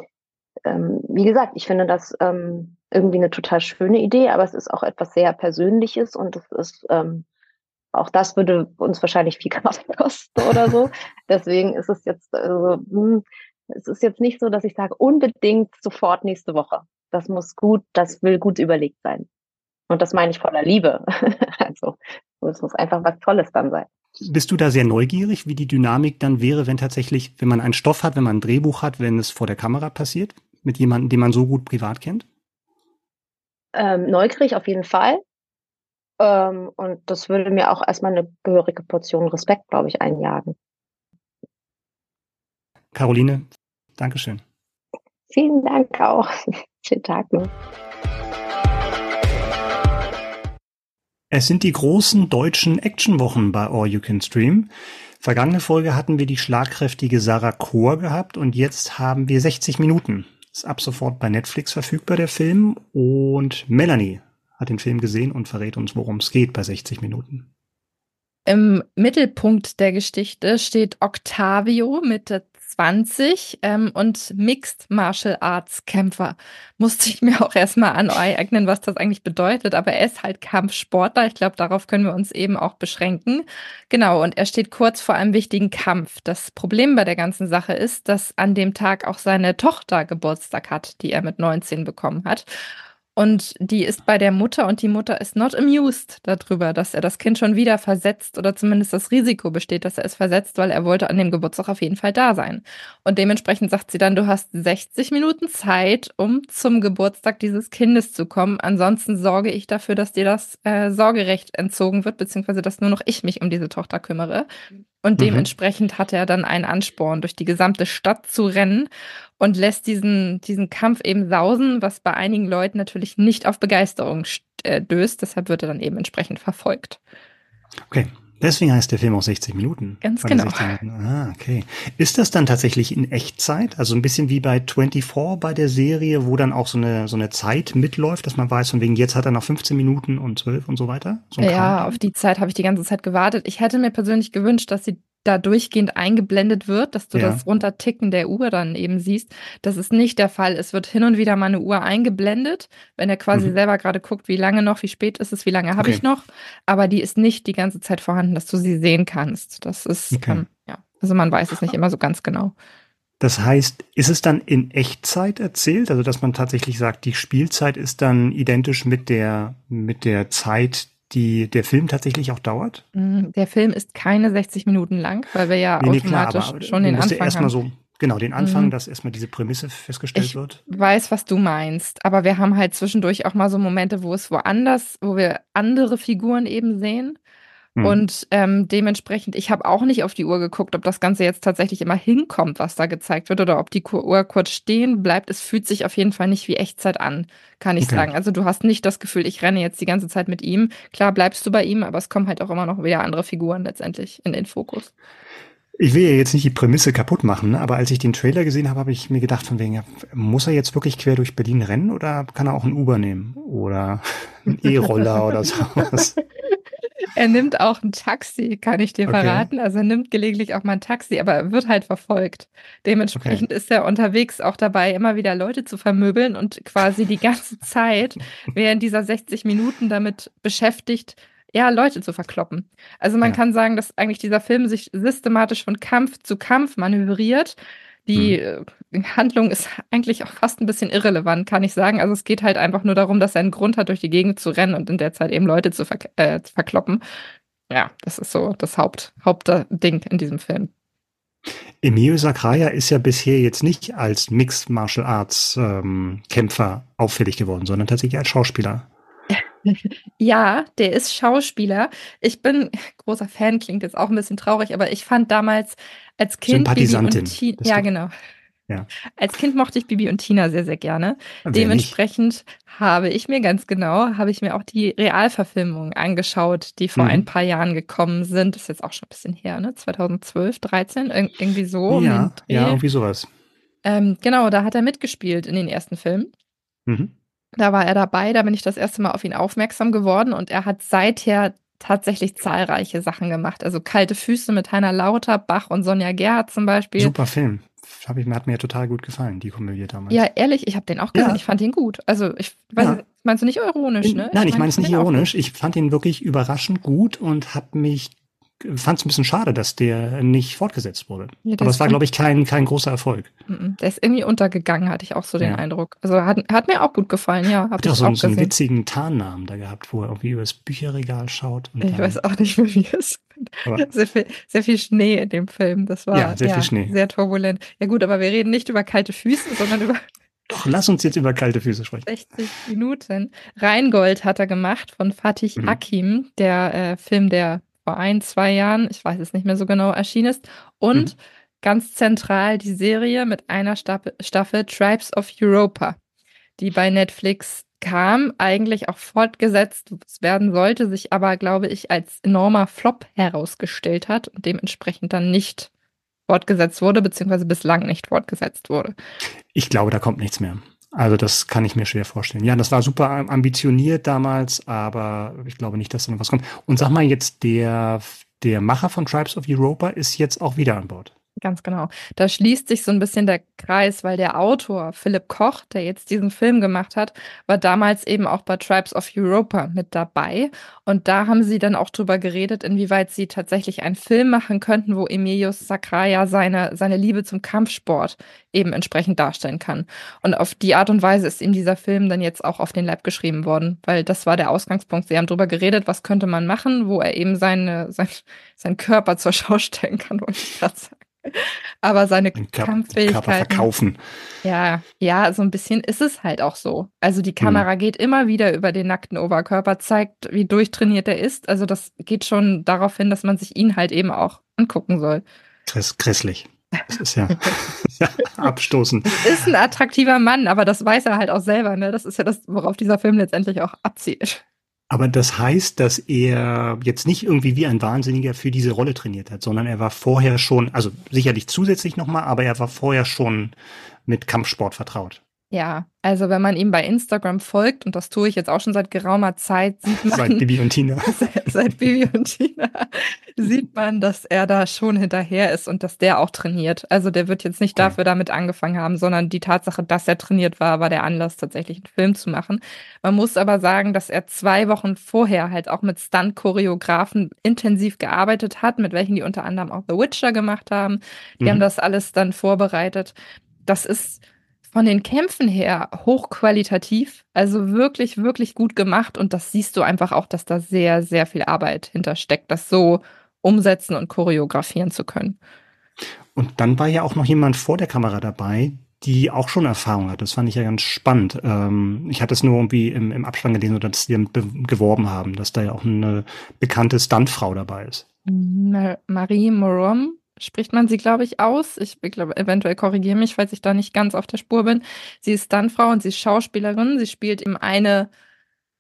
ähm, wie gesagt, ich finde das ähm, irgendwie eine total schöne Idee, aber es ist auch etwas sehr Persönliches und es ist ähm, auch das würde uns wahrscheinlich viel <laughs> Kraft kosten oder so. Deswegen ist es jetzt, also, hm, es ist jetzt nicht so, dass ich sage, unbedingt sofort nächste Woche. Das muss gut, das will gut überlegt sein. Und das meine ich voller Liebe. <laughs> also, es muss einfach was Tolles dann sein. Bist du da sehr neugierig, wie die Dynamik dann wäre, wenn tatsächlich, wenn man einen Stoff hat, wenn man ein Drehbuch hat, wenn es vor der Kamera passiert, mit jemandem, den man so gut privat kennt? Ähm, neugierig auf jeden Fall. Ähm, und das würde mir auch erstmal eine gehörige Portion Respekt, glaube ich, einjagen. Caroline, Dankeschön. Vielen Dank auch. <laughs> Schönen Tag noch. Es sind die großen deutschen Actionwochen bei All You Can Stream. Vergangene Folge hatten wir die schlagkräftige Sarah Kohr gehabt und jetzt haben wir 60 Minuten. Ist ab sofort bei Netflix verfügbar, der Film. Und Melanie hat den Film gesehen und verrät uns, worum es geht bei 60 Minuten. Im Mittelpunkt der Geschichte steht Octavio, Mitte 20 ähm, und Mixed Martial Arts Kämpfer. Musste ich mir auch erstmal aneignen, was das eigentlich bedeutet. Aber er ist halt Kampfsportler. Ich glaube, darauf können wir uns eben auch beschränken. Genau, und er steht kurz vor einem wichtigen Kampf. Das Problem bei der ganzen Sache ist, dass an dem Tag auch seine Tochter Geburtstag hat, die er mit 19 bekommen hat. Und die ist bei der Mutter und die Mutter ist not amused darüber, dass er das Kind schon wieder versetzt oder zumindest das Risiko besteht, dass er es versetzt, weil er wollte an dem Geburtstag auf jeden Fall da sein. Und dementsprechend sagt sie dann, du hast 60 Minuten Zeit, um zum Geburtstag dieses Kindes zu kommen. Ansonsten sorge ich dafür, dass dir das äh, Sorgerecht entzogen wird, beziehungsweise dass nur noch ich mich um diese Tochter kümmere. Und mhm. dementsprechend mhm. hat er dann einen Ansporn, durch die gesamte Stadt zu rennen und lässt diesen, diesen Kampf eben sausen, was bei einigen Leuten natürlich nicht auf Begeisterung stößt. Deshalb wird er dann eben entsprechend verfolgt. Okay. Deswegen heißt der Film auch 60 Minuten. Ganz genau. Ah, okay. Ist das dann tatsächlich in Echtzeit? Also ein bisschen wie bei 24 bei der Serie, wo dann auch so eine, so eine Zeit mitläuft, dass man weiß, von wegen jetzt hat er noch 15 Minuten und 12 und so weiter? So ja, Countdown? auf die Zeit habe ich die ganze Zeit gewartet. Ich hätte mir persönlich gewünscht, dass sie da durchgehend eingeblendet wird, dass du ja. das Runterticken der Uhr dann eben siehst. Das ist nicht der Fall. Es wird hin und wieder mal eine Uhr eingeblendet, wenn er quasi mhm. selber gerade guckt, wie lange noch, wie spät ist es, wie lange habe okay. ich noch. Aber die ist nicht die ganze Zeit vorhanden, dass du sie sehen kannst. Das ist, okay. ähm, ja, also man weiß es nicht immer so ganz genau. Das heißt, ist es dann in Echtzeit erzählt? Also, dass man tatsächlich sagt, die Spielzeit ist dann identisch mit der, mit der Zeit, die der Film tatsächlich auch dauert? Mm, der Film ist keine 60 Minuten lang, weil wir ja nee, nee, automatisch klar, schon den Anfang erstmal so Genau, den Anfang, mhm. dass erstmal diese Prämisse festgestellt ich wird. Ich weiß, was du meinst, aber wir haben halt zwischendurch auch mal so Momente, wo es woanders, wo wir andere Figuren eben sehen. Mhm. Und ähm, dementsprechend, ich habe auch nicht auf die Uhr geguckt, ob das Ganze jetzt tatsächlich immer hinkommt, was da gezeigt wird, oder ob die Uhr kurz stehen bleibt. Es fühlt sich auf jeden Fall nicht wie Echtzeit an, kann ich okay. sagen. Also du hast nicht das Gefühl, ich renne jetzt die ganze Zeit mit ihm. Klar bleibst du bei ihm, aber es kommen halt auch immer noch wieder andere Figuren letztendlich in den Fokus. Ich will ja jetzt nicht die Prämisse kaputt machen, aber als ich den Trailer gesehen habe, habe ich mir gedacht, von wegen, muss er jetzt wirklich quer durch Berlin rennen oder kann er auch einen Uber nehmen oder <laughs> einen E-Roller oder <laughs> sowas? Er nimmt auch ein Taxi, kann ich dir okay. verraten. Also er nimmt gelegentlich auch mal ein Taxi, aber er wird halt verfolgt. Dementsprechend okay. ist er unterwegs auch dabei, immer wieder Leute zu vermöbeln und quasi die ganze <laughs> Zeit während dieser 60 Minuten damit beschäftigt, ja, Leute zu verkloppen. Also man ja. kann sagen, dass eigentlich dieser Film sich systematisch von Kampf zu Kampf manövriert die hm. Handlung ist eigentlich auch fast ein bisschen irrelevant, kann ich sagen. Also es geht halt einfach nur darum, dass er einen Grund hat, durch die Gegend zu rennen und in der Zeit eben Leute zu, ver äh, zu verkloppen. Ja, das ist so das Haupt Hauptding in diesem Film. Emilio Sakraya ist ja bisher jetzt nicht als Mixed Martial Arts ähm, Kämpfer auffällig geworden, sondern tatsächlich als Schauspieler. Ja, der ist Schauspieler. Ich bin großer Fan, klingt jetzt auch ein bisschen traurig, aber ich fand damals als Kind Bibi und Tina, ja genau. Ja. Als Kind mochte ich Bibi und Tina sehr, sehr gerne. Wer Dementsprechend nicht? habe ich mir ganz genau, habe ich mir auch die Realverfilmungen angeschaut, die vor mhm. ein paar Jahren gekommen sind. Das ist jetzt auch schon ein bisschen her, ne? 2012, 13, Ir irgendwie so. Ja, ja, irgendwie sowas. Ähm, genau, da hat er mitgespielt in den ersten Filmen. Mhm. Da war er dabei, da bin ich das erste Mal auf ihn aufmerksam geworden und er hat seither tatsächlich zahlreiche Sachen gemacht. Also kalte Füße mit Heiner Lauterbach und Sonja Gerhardt zum Beispiel. Super Film. Hab ich, hat mir total gut gefallen, die Komödie damals. Ja, ehrlich, ich habe den auch gesehen. Ja. Ich fand ihn gut. Also ich weiß, ja. meinst du nicht ironisch, ne? Nein, ich, ich meine es nicht ironisch. Ich fand ihn wirklich überraschend gut und habe mich fand es ein bisschen schade, dass der nicht fortgesetzt wurde. Ja, Aber es war, glaube ich, kein, kein großer Erfolg. Der ist irgendwie untergegangen, hatte ich auch so den ja. Eindruck. Also hat, hat mir auch gut gefallen, ja. Hab hat auch so, auch so einen witzigen Tarnnamen da gehabt, wo er irgendwie übers Bücherregal schaut. ich weiß auch nicht mehr, wie es <laughs> sehr viel, sehr viel Schnee in dem Film. Das war ja, sehr, ja, viel Schnee. sehr turbulent. Ja gut, aber wir reden nicht über kalte Füße, sondern über doch, lass uns jetzt über kalte Füße sprechen. 60 Minuten. Rheingold hat er gemacht von Fatih mhm. Akim, der äh, Film, der vor ein, zwei Jahren, ich weiß es nicht mehr so genau, erschienen ist. Und mhm. ganz zentral die Serie mit einer Staffel, Staffel Tribes of Europa, die bei Netflix kam, eigentlich auch fortgesetzt werden sollte, sich aber, glaube ich, als enormer Flop herausgestellt hat und dementsprechend dann nicht fortgesetzt wurde, beziehungsweise bislang nicht fortgesetzt wurde. Ich glaube, da kommt nichts mehr. Also das kann ich mir schwer vorstellen. Ja, das war super ambitioniert damals, aber ich glaube nicht, dass da noch was kommt. Und sag mal jetzt, der, der Macher von Tribes of Europa ist jetzt auch wieder an Bord. Ganz genau. Da schließt sich so ein bisschen der Kreis, weil der Autor Philipp Koch, der jetzt diesen Film gemacht hat, war damals eben auch bei Tribes of Europa mit dabei. Und da haben sie dann auch drüber geredet, inwieweit sie tatsächlich einen Film machen könnten, wo Emilius Sakraya seine, seine Liebe zum Kampfsport eben entsprechend darstellen kann. Und auf die Art und Weise ist ihm dieser Film dann jetzt auch auf den Lab geschrieben worden, weil das war der Ausgangspunkt. Sie haben drüber geredet, was könnte man machen, wo er eben seine, sein, seinen Körper zur Schau stellen kann, <laughs> wollte ich gerade sagen. Aber seine Körper, Kampffähigkeiten. Körper verkaufen. Ja, ja, so ein bisschen ist es halt auch so. Also die Kamera hm. geht immer wieder über den nackten Oberkörper, zeigt, wie durchtrainiert er ist. Also das geht schon darauf hin, dass man sich ihn halt eben auch angucken soll. Gräss, grässlich. Das ist ja, <laughs> ja abstoßend. Ist ein attraktiver Mann, aber das weiß er halt auch selber. Ne? Das ist ja das, worauf dieser Film letztendlich auch abzielt. Aber das heißt, dass er jetzt nicht irgendwie wie ein Wahnsinniger für diese Rolle trainiert hat, sondern er war vorher schon, also sicherlich zusätzlich nochmal, aber er war vorher schon mit Kampfsport vertraut. Ja, also wenn man ihm bei Instagram folgt, und das tue ich jetzt auch schon seit geraumer Zeit, sieht man. Seit Bibi und Tina. <laughs> Seit, seit Bibi und Tina sieht man, dass er da schon hinterher ist und dass der auch trainiert. Also der wird jetzt nicht dafür damit angefangen haben, sondern die Tatsache, dass er trainiert war, war der Anlass, tatsächlich einen Film zu machen. Man muss aber sagen, dass er zwei Wochen vorher halt auch mit Stunt-Choreografen intensiv gearbeitet hat, mit welchen die unter anderem auch The Witcher gemacht haben. Die mhm. haben das alles dann vorbereitet. Das ist von den Kämpfen her hochqualitativ, also wirklich, wirklich gut gemacht. Und das siehst du einfach auch, dass da sehr, sehr viel Arbeit hintersteckt, das so umsetzen und choreografieren zu können. Und dann war ja auch noch jemand vor der Kamera dabei, die auch schon Erfahrung hat. Das fand ich ja ganz spannend. Ähm, ich hatte es nur irgendwie im, im Abspann gelesen, dass sie geworben haben, dass da ja auch eine bekannte Stuntfrau dabei ist. Marie Morom spricht man sie, glaube ich, aus. Ich glaube, eventuell korrigiere mich, falls ich da nicht ganz auf der Spur bin. Sie ist Stuntfrau und sie ist Schauspielerin. Sie spielt eben eine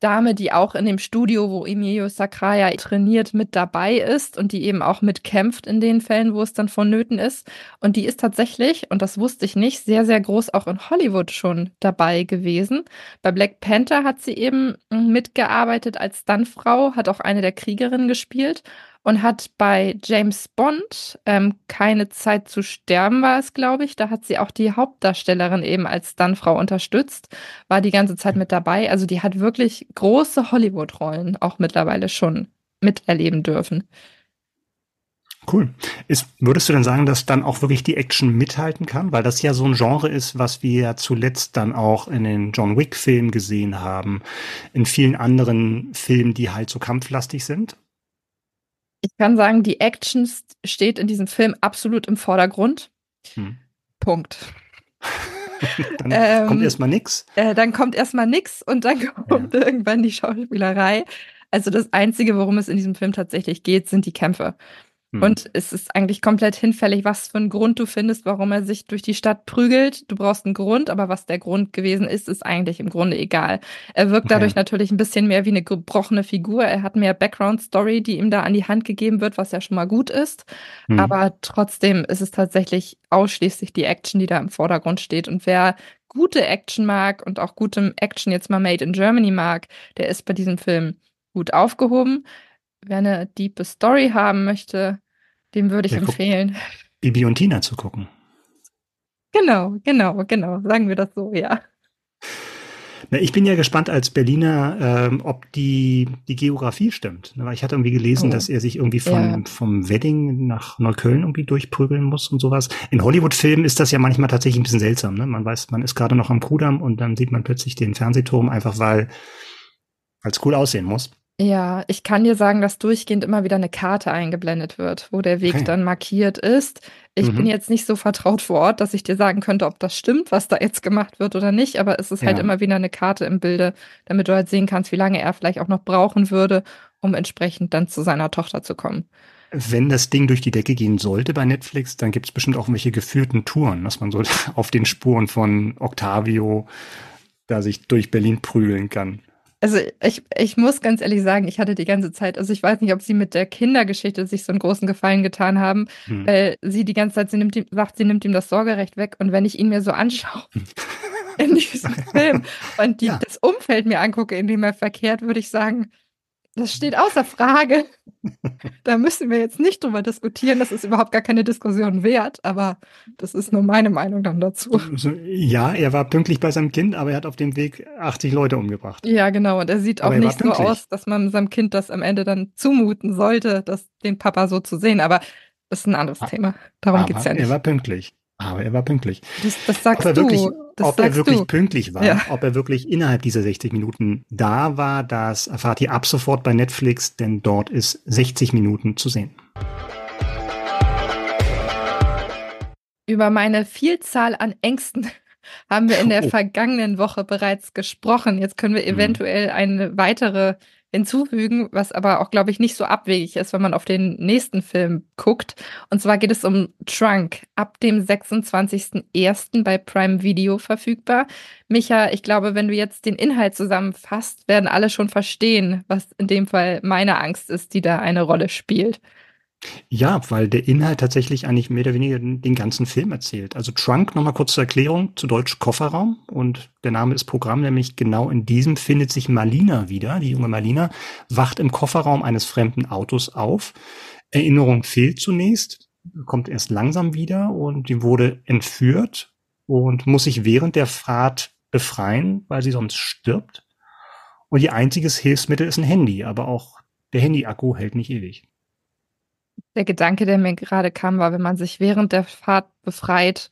Dame, die auch in dem Studio, wo Emilio Sacraia trainiert, mit dabei ist und die eben auch mitkämpft in den Fällen, wo es dann vonnöten ist. Und die ist tatsächlich, und das wusste ich nicht, sehr, sehr groß auch in Hollywood schon dabei gewesen. Bei Black Panther hat sie eben mitgearbeitet als Stuntfrau, hat auch eine der Kriegerinnen gespielt und hat bei James Bond ähm, keine Zeit zu sterben, war es, glaube ich. Da hat sie auch die Hauptdarstellerin eben als Stuntfrau unterstützt, war die ganze Zeit mit dabei. Also die hat wirklich große Hollywood-Rollen auch mittlerweile schon miterleben dürfen. Cool. Ist, würdest du denn sagen, dass dann auch wirklich die Action mithalten kann? Weil das ja so ein Genre ist, was wir ja zuletzt dann auch in den John Wick-Filmen gesehen haben, in vielen anderen Filmen, die halt so kampflastig sind. Ich kann sagen, die Action steht in diesem Film absolut im Vordergrund. Hm. Punkt. <laughs> dann ähm, kommt erstmal nix. Äh, dann kommt erstmal nix und dann <laughs> kommt ja. irgendwann die Schauspielerei. Also das Einzige, worum es in diesem Film tatsächlich geht, sind die Kämpfe. Hm. Und es ist eigentlich komplett hinfällig, was für einen Grund du findest, warum er sich durch die Stadt prügelt. Du brauchst einen Grund, aber was der Grund gewesen ist, ist eigentlich im Grunde egal. Er wirkt dadurch okay. natürlich ein bisschen mehr wie eine gebrochene Figur. Er hat mehr Background-Story, die ihm da an die Hand gegeben wird, was ja schon mal gut ist. Hm. Aber trotzdem ist es tatsächlich ausschließlich die Action, die da im Vordergrund steht. Und wer gute Action mag und auch gute Action jetzt mal Made in Germany mag, der ist bei diesem Film gut aufgehoben. Wer eine diepe Story haben möchte, dem würde ich ja, empfehlen. Bibi und Tina zu gucken. Genau, genau, genau. Sagen wir das so, ja. Na, ich bin ja gespannt als Berliner, ähm, ob die, die Geografie stimmt. Ich hatte irgendwie gelesen, oh. dass er sich irgendwie von, ja. vom Wedding nach Neukölln irgendwie durchprügeln muss und sowas. In Hollywood-Filmen ist das ja manchmal tatsächlich ein bisschen seltsam. Ne? Man weiß, man ist gerade noch am Kudamm und dann sieht man plötzlich den Fernsehturm, einfach weil es cool aussehen muss. Ja, ich kann dir sagen, dass durchgehend immer wieder eine Karte eingeblendet wird, wo der Weg okay. dann markiert ist. Ich mhm. bin jetzt nicht so vertraut vor Ort, dass ich dir sagen könnte, ob das stimmt, was da jetzt gemacht wird oder nicht, aber es ist halt ja. halt immer wieder eine Karte im Bilde, damit du halt sehen kannst, wie lange er vielleicht auch noch brauchen würde, um entsprechend dann zu seiner Tochter zu kommen. Wenn das Ding durch die Decke gehen sollte bei Netflix, dann gibt es bestimmt auch welche geführten Touren, dass man so <laughs> auf den Spuren von Octavio da sich durch Berlin prügeln kann. Also ich, ich muss ganz ehrlich sagen, ich hatte die ganze Zeit, also ich weiß nicht, ob sie mit der Kindergeschichte sich so einen großen Gefallen getan haben, hm. weil sie die ganze Zeit, sie nimmt ihm, sagt, sie nimmt ihm das Sorgerecht weg. Und wenn ich ihn mir so anschaue in diesem <laughs> Film und die, ja. das Umfeld mir angucke, in dem er verkehrt, würde ich sagen, Das steht außer Frage. da müssen wir jetzt nicht drüber diskutieren. Das ist überhaupt gar keine Diskussion wert, aber das ist nur meine Meinung dann dazu. Ja, er war pünktlich bei seinem Kind, aber er hat auf dem Weg 80 Leute umgebracht. Ja, genau. Und er sieht auch er nicht so aus, dass man seinem Kind das am Ende dann zumuten sollte, das, den Papa so zu sehen. Aber das ist ein anderes ah, Thema. Darum geht es ja nicht. Er war pünktlich. Aber er war pünktlich. Das, das sagst ob er du. Wirklich, das ob er wirklich du. pünktlich war, ja. ob er wirklich innerhalb dieser 60 Minuten da war, das erfahrt ihr ab sofort bei Netflix, denn dort ist 60 Minuten zu sehen. Über meine Vielzahl an Ängsten <laughs> haben wir in der oh. vergangenen Woche bereits gesprochen. Jetzt können wir hm. eventuell eine weitere hinzufügen, was aber auch, glaube ich, nicht so abwegig ist, wenn man auf den nächsten Film guckt. Und zwar geht es um Trunk, ab dem 26.01. bei Prime Video verfügbar. Micha, ich glaube, wenn du jetzt den Inhalt zusammenfasst, werden alle schon verstehen, was in dem Fall meine Angst ist, die da eine Rolle spielt. Ja, weil der Inhalt tatsächlich eigentlich mehr oder weniger den, den ganzen Film erzählt. Also Trunk, nochmal kurz zur Erklärung, zu Deutsch Kofferraum. Und der Name ist Programm, nämlich genau in diesem findet sich Malina wieder. Die junge Malina wacht im Kofferraum eines fremden Autos auf. Erinnerung fehlt zunächst, kommt erst langsam wieder und die wurde entführt und muss sich während der Fahrt befreien, weil sie sonst stirbt. Und ihr einziges Hilfsmittel ist ein Handy, aber auch der Handy-Akku hält nicht ewig. Der Gedanke, der mir gerade kam, war, wenn man sich während der Fahrt befreit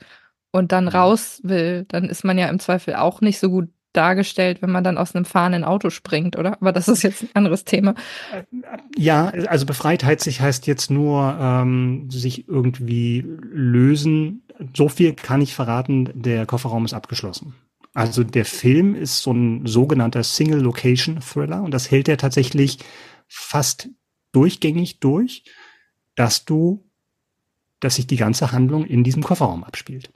und dann mhm. raus will, dann ist man ja im Zweifel auch nicht so gut dargestellt, wenn man dann aus einem fahrenden Auto springt, oder? Aber das ist jetzt ein anderes Thema. Ja, also Befreitheit sich heißt jetzt nur ähm, sich irgendwie lösen. So viel kann ich verraten, der Kofferraum ist abgeschlossen. Also der Film ist so ein sogenannter Single-Location-Thriller und das hält er tatsächlich fast durchgängig durch dass du, dass sich die ganze Handlung in diesem Kofferraum abspielt.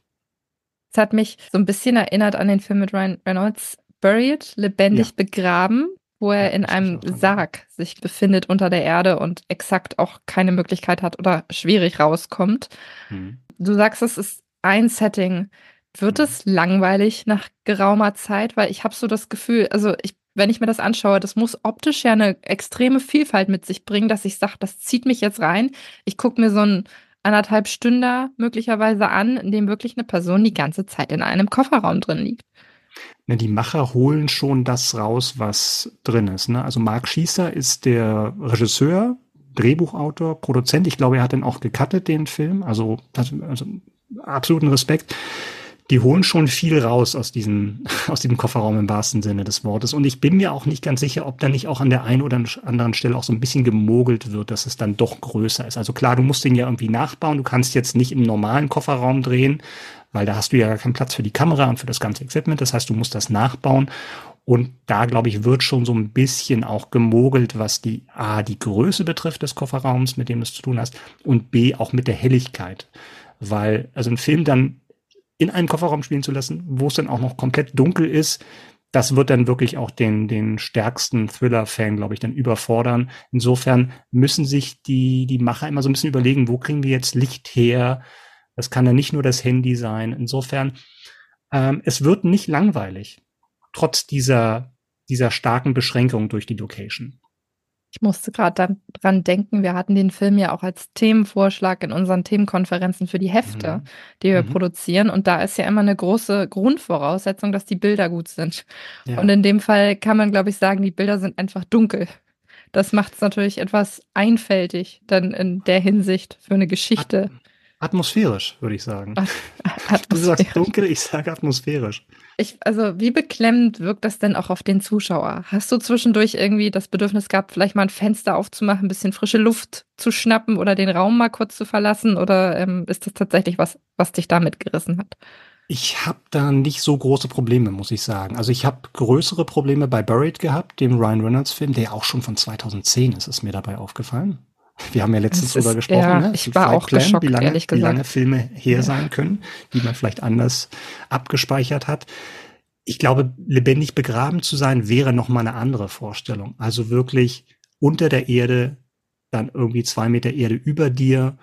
Es hat mich so ein bisschen erinnert an den Film mit Ryan Reynolds, Buried, lebendig ja. begraben, wo er in einem Sarg sich befindet unter der Erde und exakt auch keine Möglichkeit hat oder schwierig rauskommt. Mhm. Du sagst, es ist ein Setting. Wird mhm. es langweilig nach geraumer Zeit? Weil ich habe so das Gefühl, also ich wenn ich mir das anschaue, das muss optisch ja eine extreme Vielfalt mit sich bringen, dass ich sage, das zieht mich jetzt rein. Ich gucke mir so ein anderthalb Stunden möglicherweise an, in dem wirklich eine Person die ganze Zeit in einem Kofferraum drin liegt. Ne, die Macher holen schon das raus, was drin ist. Ne? Also Mark Schießer ist der Regisseur, Drehbuchautor, Produzent. Ich glaube, er hat den auch gecuttet, den Film. Also, also absoluten Respekt die holen schon viel raus aus diesem, <laughs> aus diesem Kofferraum im wahrsten Sinne des Wortes. Und ich bin mir auch nicht ganz sicher, ob da nicht auch an der einen oder anderen Stelle auch so ein bisschen gemogelt wird, dass es dann doch größer ist. Also klar, du musst den ja irgendwie nachbauen. Du kannst jetzt nicht im normalen Kofferraum drehen, weil da hast du ja keinen Platz für die Kamera und für das ganze Equipment. Das heißt, du musst das nachbauen. Und da, glaube ich, wird schon so ein bisschen auch gemogelt, was die A, die Größe betrifft des Kofferraums, mit dem du es zu tun hast, und B, auch mit der Helligkeit. Weil, also ein Film dann in einem Kofferraum spielen zu lassen, wo es dann auch noch komplett dunkel ist, das wird dann wirklich auch den, den stärksten Thriller-Fan, glaube ich, dann überfordern. Insofern müssen sich die, die Macher immer so ein bisschen überlegen, wo kriegen wir jetzt Licht her? Das kann ja nicht nur das Handy sein. Insofern, ähm, es wird nicht langweilig, trotz dieser, dieser starken Beschränkung durch die Location. Ich musste gerade dran denken, wir hatten den Film ja auch als Themenvorschlag in unseren Themenkonferenzen für die Hefte, mhm. die wir mhm. produzieren. Und da ist ja immer eine große Grundvoraussetzung, dass die Bilder gut sind. Ja. Und in dem Fall kann man, glaube ich, sagen, die Bilder sind einfach dunkel. Das macht es natürlich etwas einfältig dann in der Hinsicht für eine Geschichte. Atmosphärisch, würde ich sagen. <laughs> Du sagst dunkel, ich sage atmosphärisch. Ich, also, wie beklemmend wirkt das denn auch auf den Zuschauer? Hast du zwischendurch irgendwie das Bedürfnis gehabt, vielleicht mal ein Fenster aufzumachen, ein bisschen frische Luft zu schnappen oder den Raum mal kurz zu verlassen? Oder ähm, ist das tatsächlich was, was dich da mitgerissen hat? Ich habe da nicht so große Probleme, muss ich sagen. Also ich habe größere Probleme bei Buried gehabt, dem Ryan Reynolds Film, der auch schon von 2010 ist, ist mir dabei aufgefallen. Wir haben ja letztens darüber gesprochen, ja, ne? Ich war auch Plan, geschockt, wie, lange, ehrlich gesagt. wie lange Filme her ja. sein können, die man vielleicht anders abgespeichert hat. Ich glaube, lebendig begraben zu sein wäre noch mal eine andere Vorstellung. Also wirklich unter der Erde, dann irgendwie zwei Meter Erde über dir.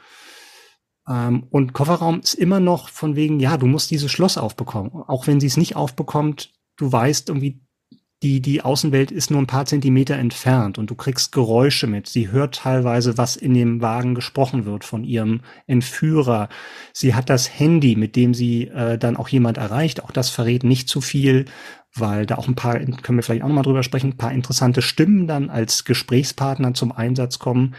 Ähm, und Kofferraum ist immer noch von wegen, ja, du musst dieses Schloss aufbekommen. Auch wenn sie es nicht aufbekommt, du weißt irgendwie, die, die Außenwelt ist nur ein paar Zentimeter entfernt und du kriegst Geräusche mit. Sie hört teilweise, was in dem Wagen gesprochen wird von ihrem Entführer. Sie hat das Handy, mit dem sie äh, dann auch jemand erreicht. Auch das verrät nicht zu viel, weil da auch ein paar, können wir vielleicht auch nochmal drüber sprechen, ein paar interessante Stimmen dann als Gesprächspartner zum Einsatz kommen.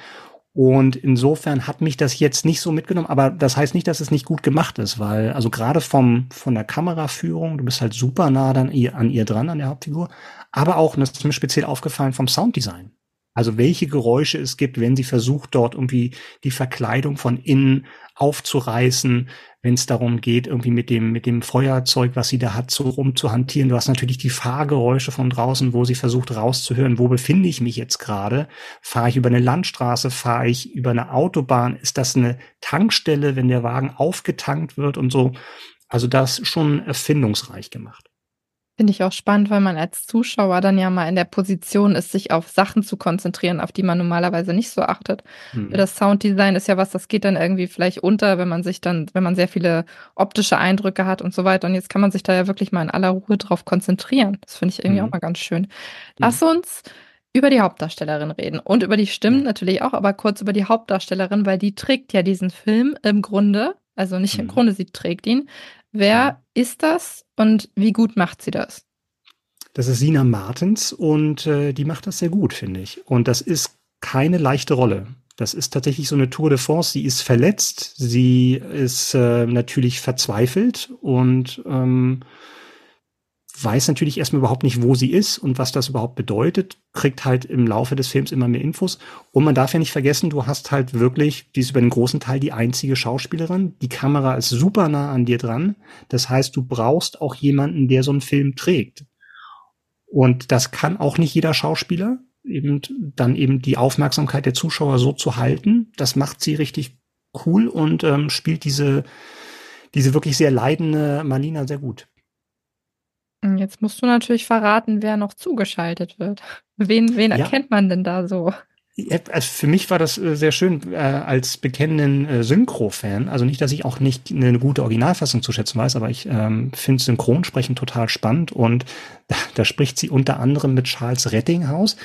Und insofern hat mich das jetzt nicht so mitgenommen, aber das heißt nicht, dass es nicht gut gemacht ist, weil, also gerade vom, von der Kameraführung, du bist halt super nah dann ihr, an ihr dran, an der Hauptfigur, aber auch, und das ist mir speziell aufgefallen, vom Sounddesign. Also welche Geräusche es gibt, wenn sie versucht, dort irgendwie die Verkleidung von innen aufzureißen, wenn es darum geht, irgendwie mit dem, mit dem Feuerzeug, was sie da hat, so rumzuhantieren. Du hast natürlich die Fahrgeräusche von draußen, wo sie versucht rauszuhören, wo befinde ich mich jetzt gerade? Fahre ich über eine Landstraße? Fahre ich über eine Autobahn? Ist das eine Tankstelle, wenn der Wagen aufgetankt wird und so? Also das schon erfindungsreich gemacht. Finde ich auch spannend, weil man als Zuschauer dann ja mal in der Position ist, sich auf Sachen zu konzentrieren, auf die man normalerweise nicht so achtet. Mhm. Das Sounddesign ist ja was, das geht dann irgendwie vielleicht unter, wenn man sich dann, wenn man sehr viele optische Eindrücke hat und so weiter. Und jetzt kann man sich da ja wirklich mal in aller Ruhe drauf konzentrieren. Das finde ich irgendwie mhm. auch mal ganz schön. Lass mhm. uns über die Hauptdarstellerin reden und über die Stimmen natürlich auch, aber kurz über die Hauptdarstellerin, weil die trägt ja diesen Film im Grunde, also nicht im mhm. Grunde, sie trägt ihn, Wer ist das und wie gut macht sie das? Das ist Sina Martens und äh, die macht das sehr gut, finde ich. Und das ist keine leichte Rolle. Das ist tatsächlich so eine Tour de Force. Sie ist verletzt, sie ist äh, natürlich verzweifelt und ähm, weiß natürlich erstmal überhaupt nicht, wo sie ist und was das überhaupt bedeutet, kriegt halt im Laufe des Films immer mehr Infos. Und man darf ja nicht vergessen, du hast halt wirklich, die ist über den großen Teil die einzige Schauspielerin. Die Kamera ist super nah an dir dran. Das heißt, du brauchst auch jemanden, der so einen Film trägt. Und das kann auch nicht jeder Schauspieler. Eben dann eben die Aufmerksamkeit der Zuschauer so zu halten. Das macht sie richtig cool und ähm, spielt diese, diese wirklich sehr leidende Marlina sehr gut. Jetzt musst du natürlich verraten, wer noch zugeschaltet wird. Wen, wen ja. erkennt man denn da so? Also für mich war das äh, sehr schön äh, als bekennenden äh, Synchro-Fan. Also nicht, dass ich auch nicht eine gute Originalfassung zu schätzen weiß, aber ich ähm, finde Synchronsprechen total spannend und <laughs> da, da, spricht sie unter anderem mit Charles Rettinghaus.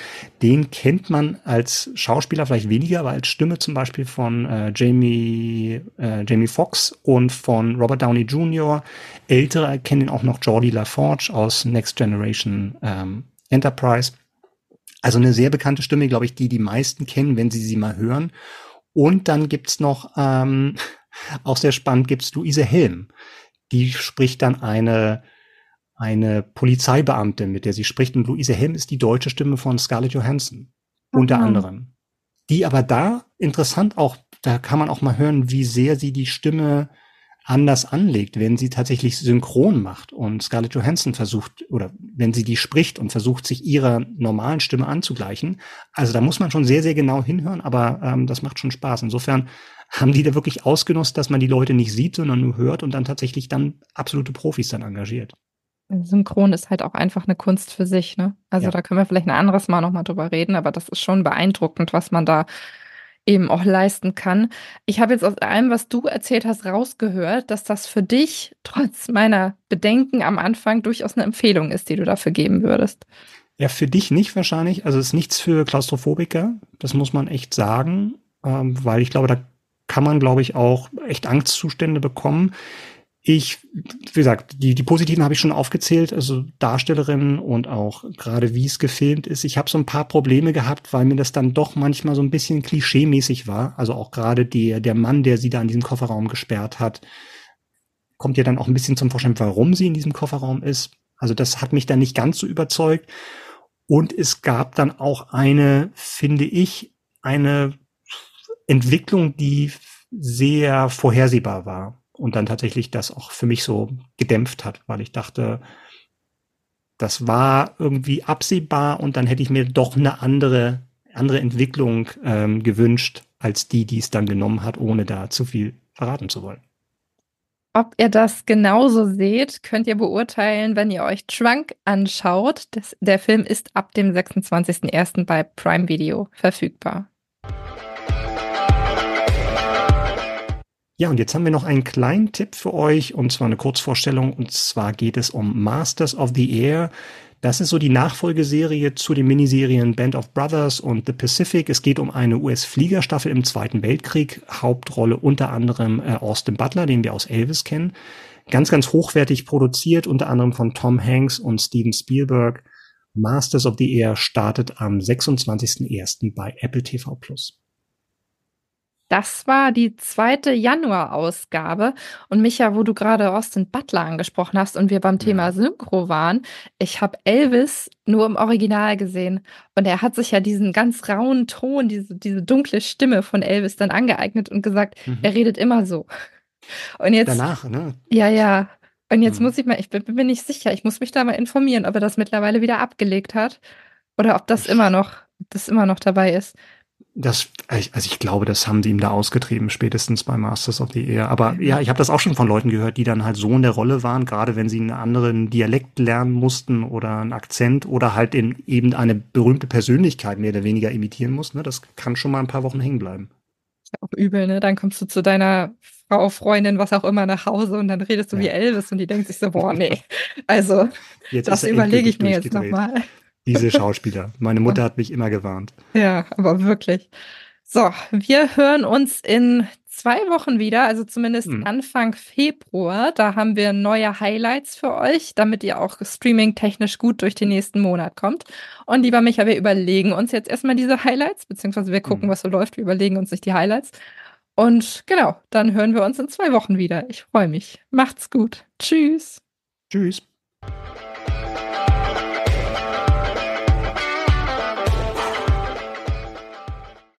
Den kennt man als Schauspieler vielleicht weniger, aber als Stimme zum Beispiel von äh, Jamie, äh, Jamie Foxx und von Robert Downey Jr. Ältere kennen ihn auch noch Jordi LaForge aus Next Generation ähm, Enterprise. Also eine sehr bekannte Stimme, glaube ich, die die meisten kennen, wenn sie sie mal hören. Und dann gibt's noch, ähm, <laughs> auch sehr spannend, gibt's Luise Helm. Die spricht dann eine, eine Polizeibeamte, mit der sie spricht. Und Luise Helm ist die deutsche Stimme von Scarlett Johansson. Mhm. Unter anderem. Die aber da interessant auch, da kann man auch mal hören, wie sehr sie die Stimme anders anlegt, wenn sie tatsächlich synchron macht und Scarlett Johansson versucht oder wenn sie die spricht und versucht, sich ihrer normalen Stimme anzugleichen. Also da muss man schon sehr, sehr genau hinhören, aber ähm, das macht schon Spaß. Insofern haben die da wirklich ausgenutzt, dass man die Leute nicht sieht, sondern nur hört und dann tatsächlich dann absolute Profis dann engagiert. Synchron ist halt auch einfach eine Kunst für sich, ne? Also ja. da können wir vielleicht ein anderes Mal nochmal drüber reden, aber das ist schon beeindruckend, was man da eben auch leisten kann. Ich habe jetzt aus allem, was du erzählt hast, rausgehört, dass das für dich <laughs> trotz meiner Bedenken am Anfang durchaus eine Empfehlung ist, die du dafür geben würdest. Ja, für dich nicht wahrscheinlich. Also es ist nichts für Klaustrophobiker. Das muss man echt sagen, ähm, weil ich glaube, da kann man, glaube ich, auch echt Angstzustände bekommen. Ich, wie gesagt, die, die positiven habe ich schon aufgezählt, also Darstellerinnen und auch gerade wie es gefilmt ist. Ich habe so ein paar Probleme gehabt, weil mir das dann doch manchmal so ein bisschen klischeemäßig war. Also auch gerade der, der Mann, der sie da in diesem Kofferraum gesperrt hat, kommt ja dann auch ein bisschen zum Vorschein, warum sie in diesem Kofferraum ist. Also das hat mich dann nicht ganz so überzeugt. Und es gab dann auch eine, finde ich, eine Entwicklung, die sehr vorhersehbar war und dann tatsächlich das auch für mich so gedämpft hat, weil ich dachte, das war irgendwie absehbar und dann hätte ich mir doch eine andere, andere Entwicklung ähm, gewünscht, als die, die es dann genommen hat, ohne da zu viel verraten zu wollen. Ob ihr das genauso seht, könnt ihr beurteilen, wenn ihr euch Trunk anschaut. Das, der Film ist ab dem 26.01. bei Prime Video verfügbar. Ja, und jetzt haben wir noch einen kleinen Tipp für euch, und zwar eine Kurzvorstellung, und zwar geht es um Masters of the Air. Das ist so die Nachfolgeserie zu den Miniserien Band of Brothers und The Pacific. Es geht um eine US-Fliegerstaffel im Zweiten Weltkrieg. Hauptrolle unter anderem äh, Austin Butler, den wir aus Elvis kennen. Ganz, ganz hochwertig produziert, unter anderem von Tom Hanks und Steven Spielberg. Masters of the Air startet am 26.01. bei Apple TV Plus. Das war die zweite Januar-Ausgabe. Und Micha, wo du gerade Austin Butler angesprochen hast und wir beim Thema Synchro waren, ich habe Elvis nur im Original gesehen. Und er hat sich ja diesen ganz rauen Ton, diese, diese dunkle Stimme von Elvis dann angeeignet und gesagt, mhm. er redet immer so. Und jetzt. Danach, ne? Ja, ja. Und jetzt mhm. muss ich mal, ich bin, bin nicht sicher, ich muss mich da mal informieren, ob er das mittlerweile wieder abgelegt hat oder ob das immer noch, das immer noch dabei ist. Das, also ich glaube, das haben sie ihm da ausgetrieben, spätestens bei Masters of the Air. Aber ja, ich habe das auch schon von Leuten gehört, die dann halt so in der Rolle waren, gerade wenn sie einen anderen Dialekt lernen mussten oder einen Akzent oder halt in eben eine berühmte Persönlichkeit mehr oder weniger imitieren mussten. Ne? Das kann schon mal ein paar Wochen hängen bleiben. Ist ja auch übel, ne? Dann kommst du zu deiner Frau, Freundin, was auch immer nach Hause und dann redest du ja. wie Elvis und die denkt sich so, boah, nee. Also, jetzt das überlege ich mir jetzt nochmal. Diese Schauspieler. Meine Mutter hat mich immer gewarnt. Ja, aber wirklich. So, wir hören uns in zwei Wochen wieder, also zumindest hm. Anfang Februar. Da haben wir neue Highlights für euch, damit ihr auch streaming-technisch gut durch den nächsten Monat kommt. Und lieber Micha, wir überlegen uns jetzt erstmal diese Highlights, beziehungsweise wir gucken, hm. was so läuft. Wir überlegen uns nicht die Highlights. Und genau, dann hören wir uns in zwei Wochen wieder. Ich freue mich. Macht's gut. Tschüss. Tschüss.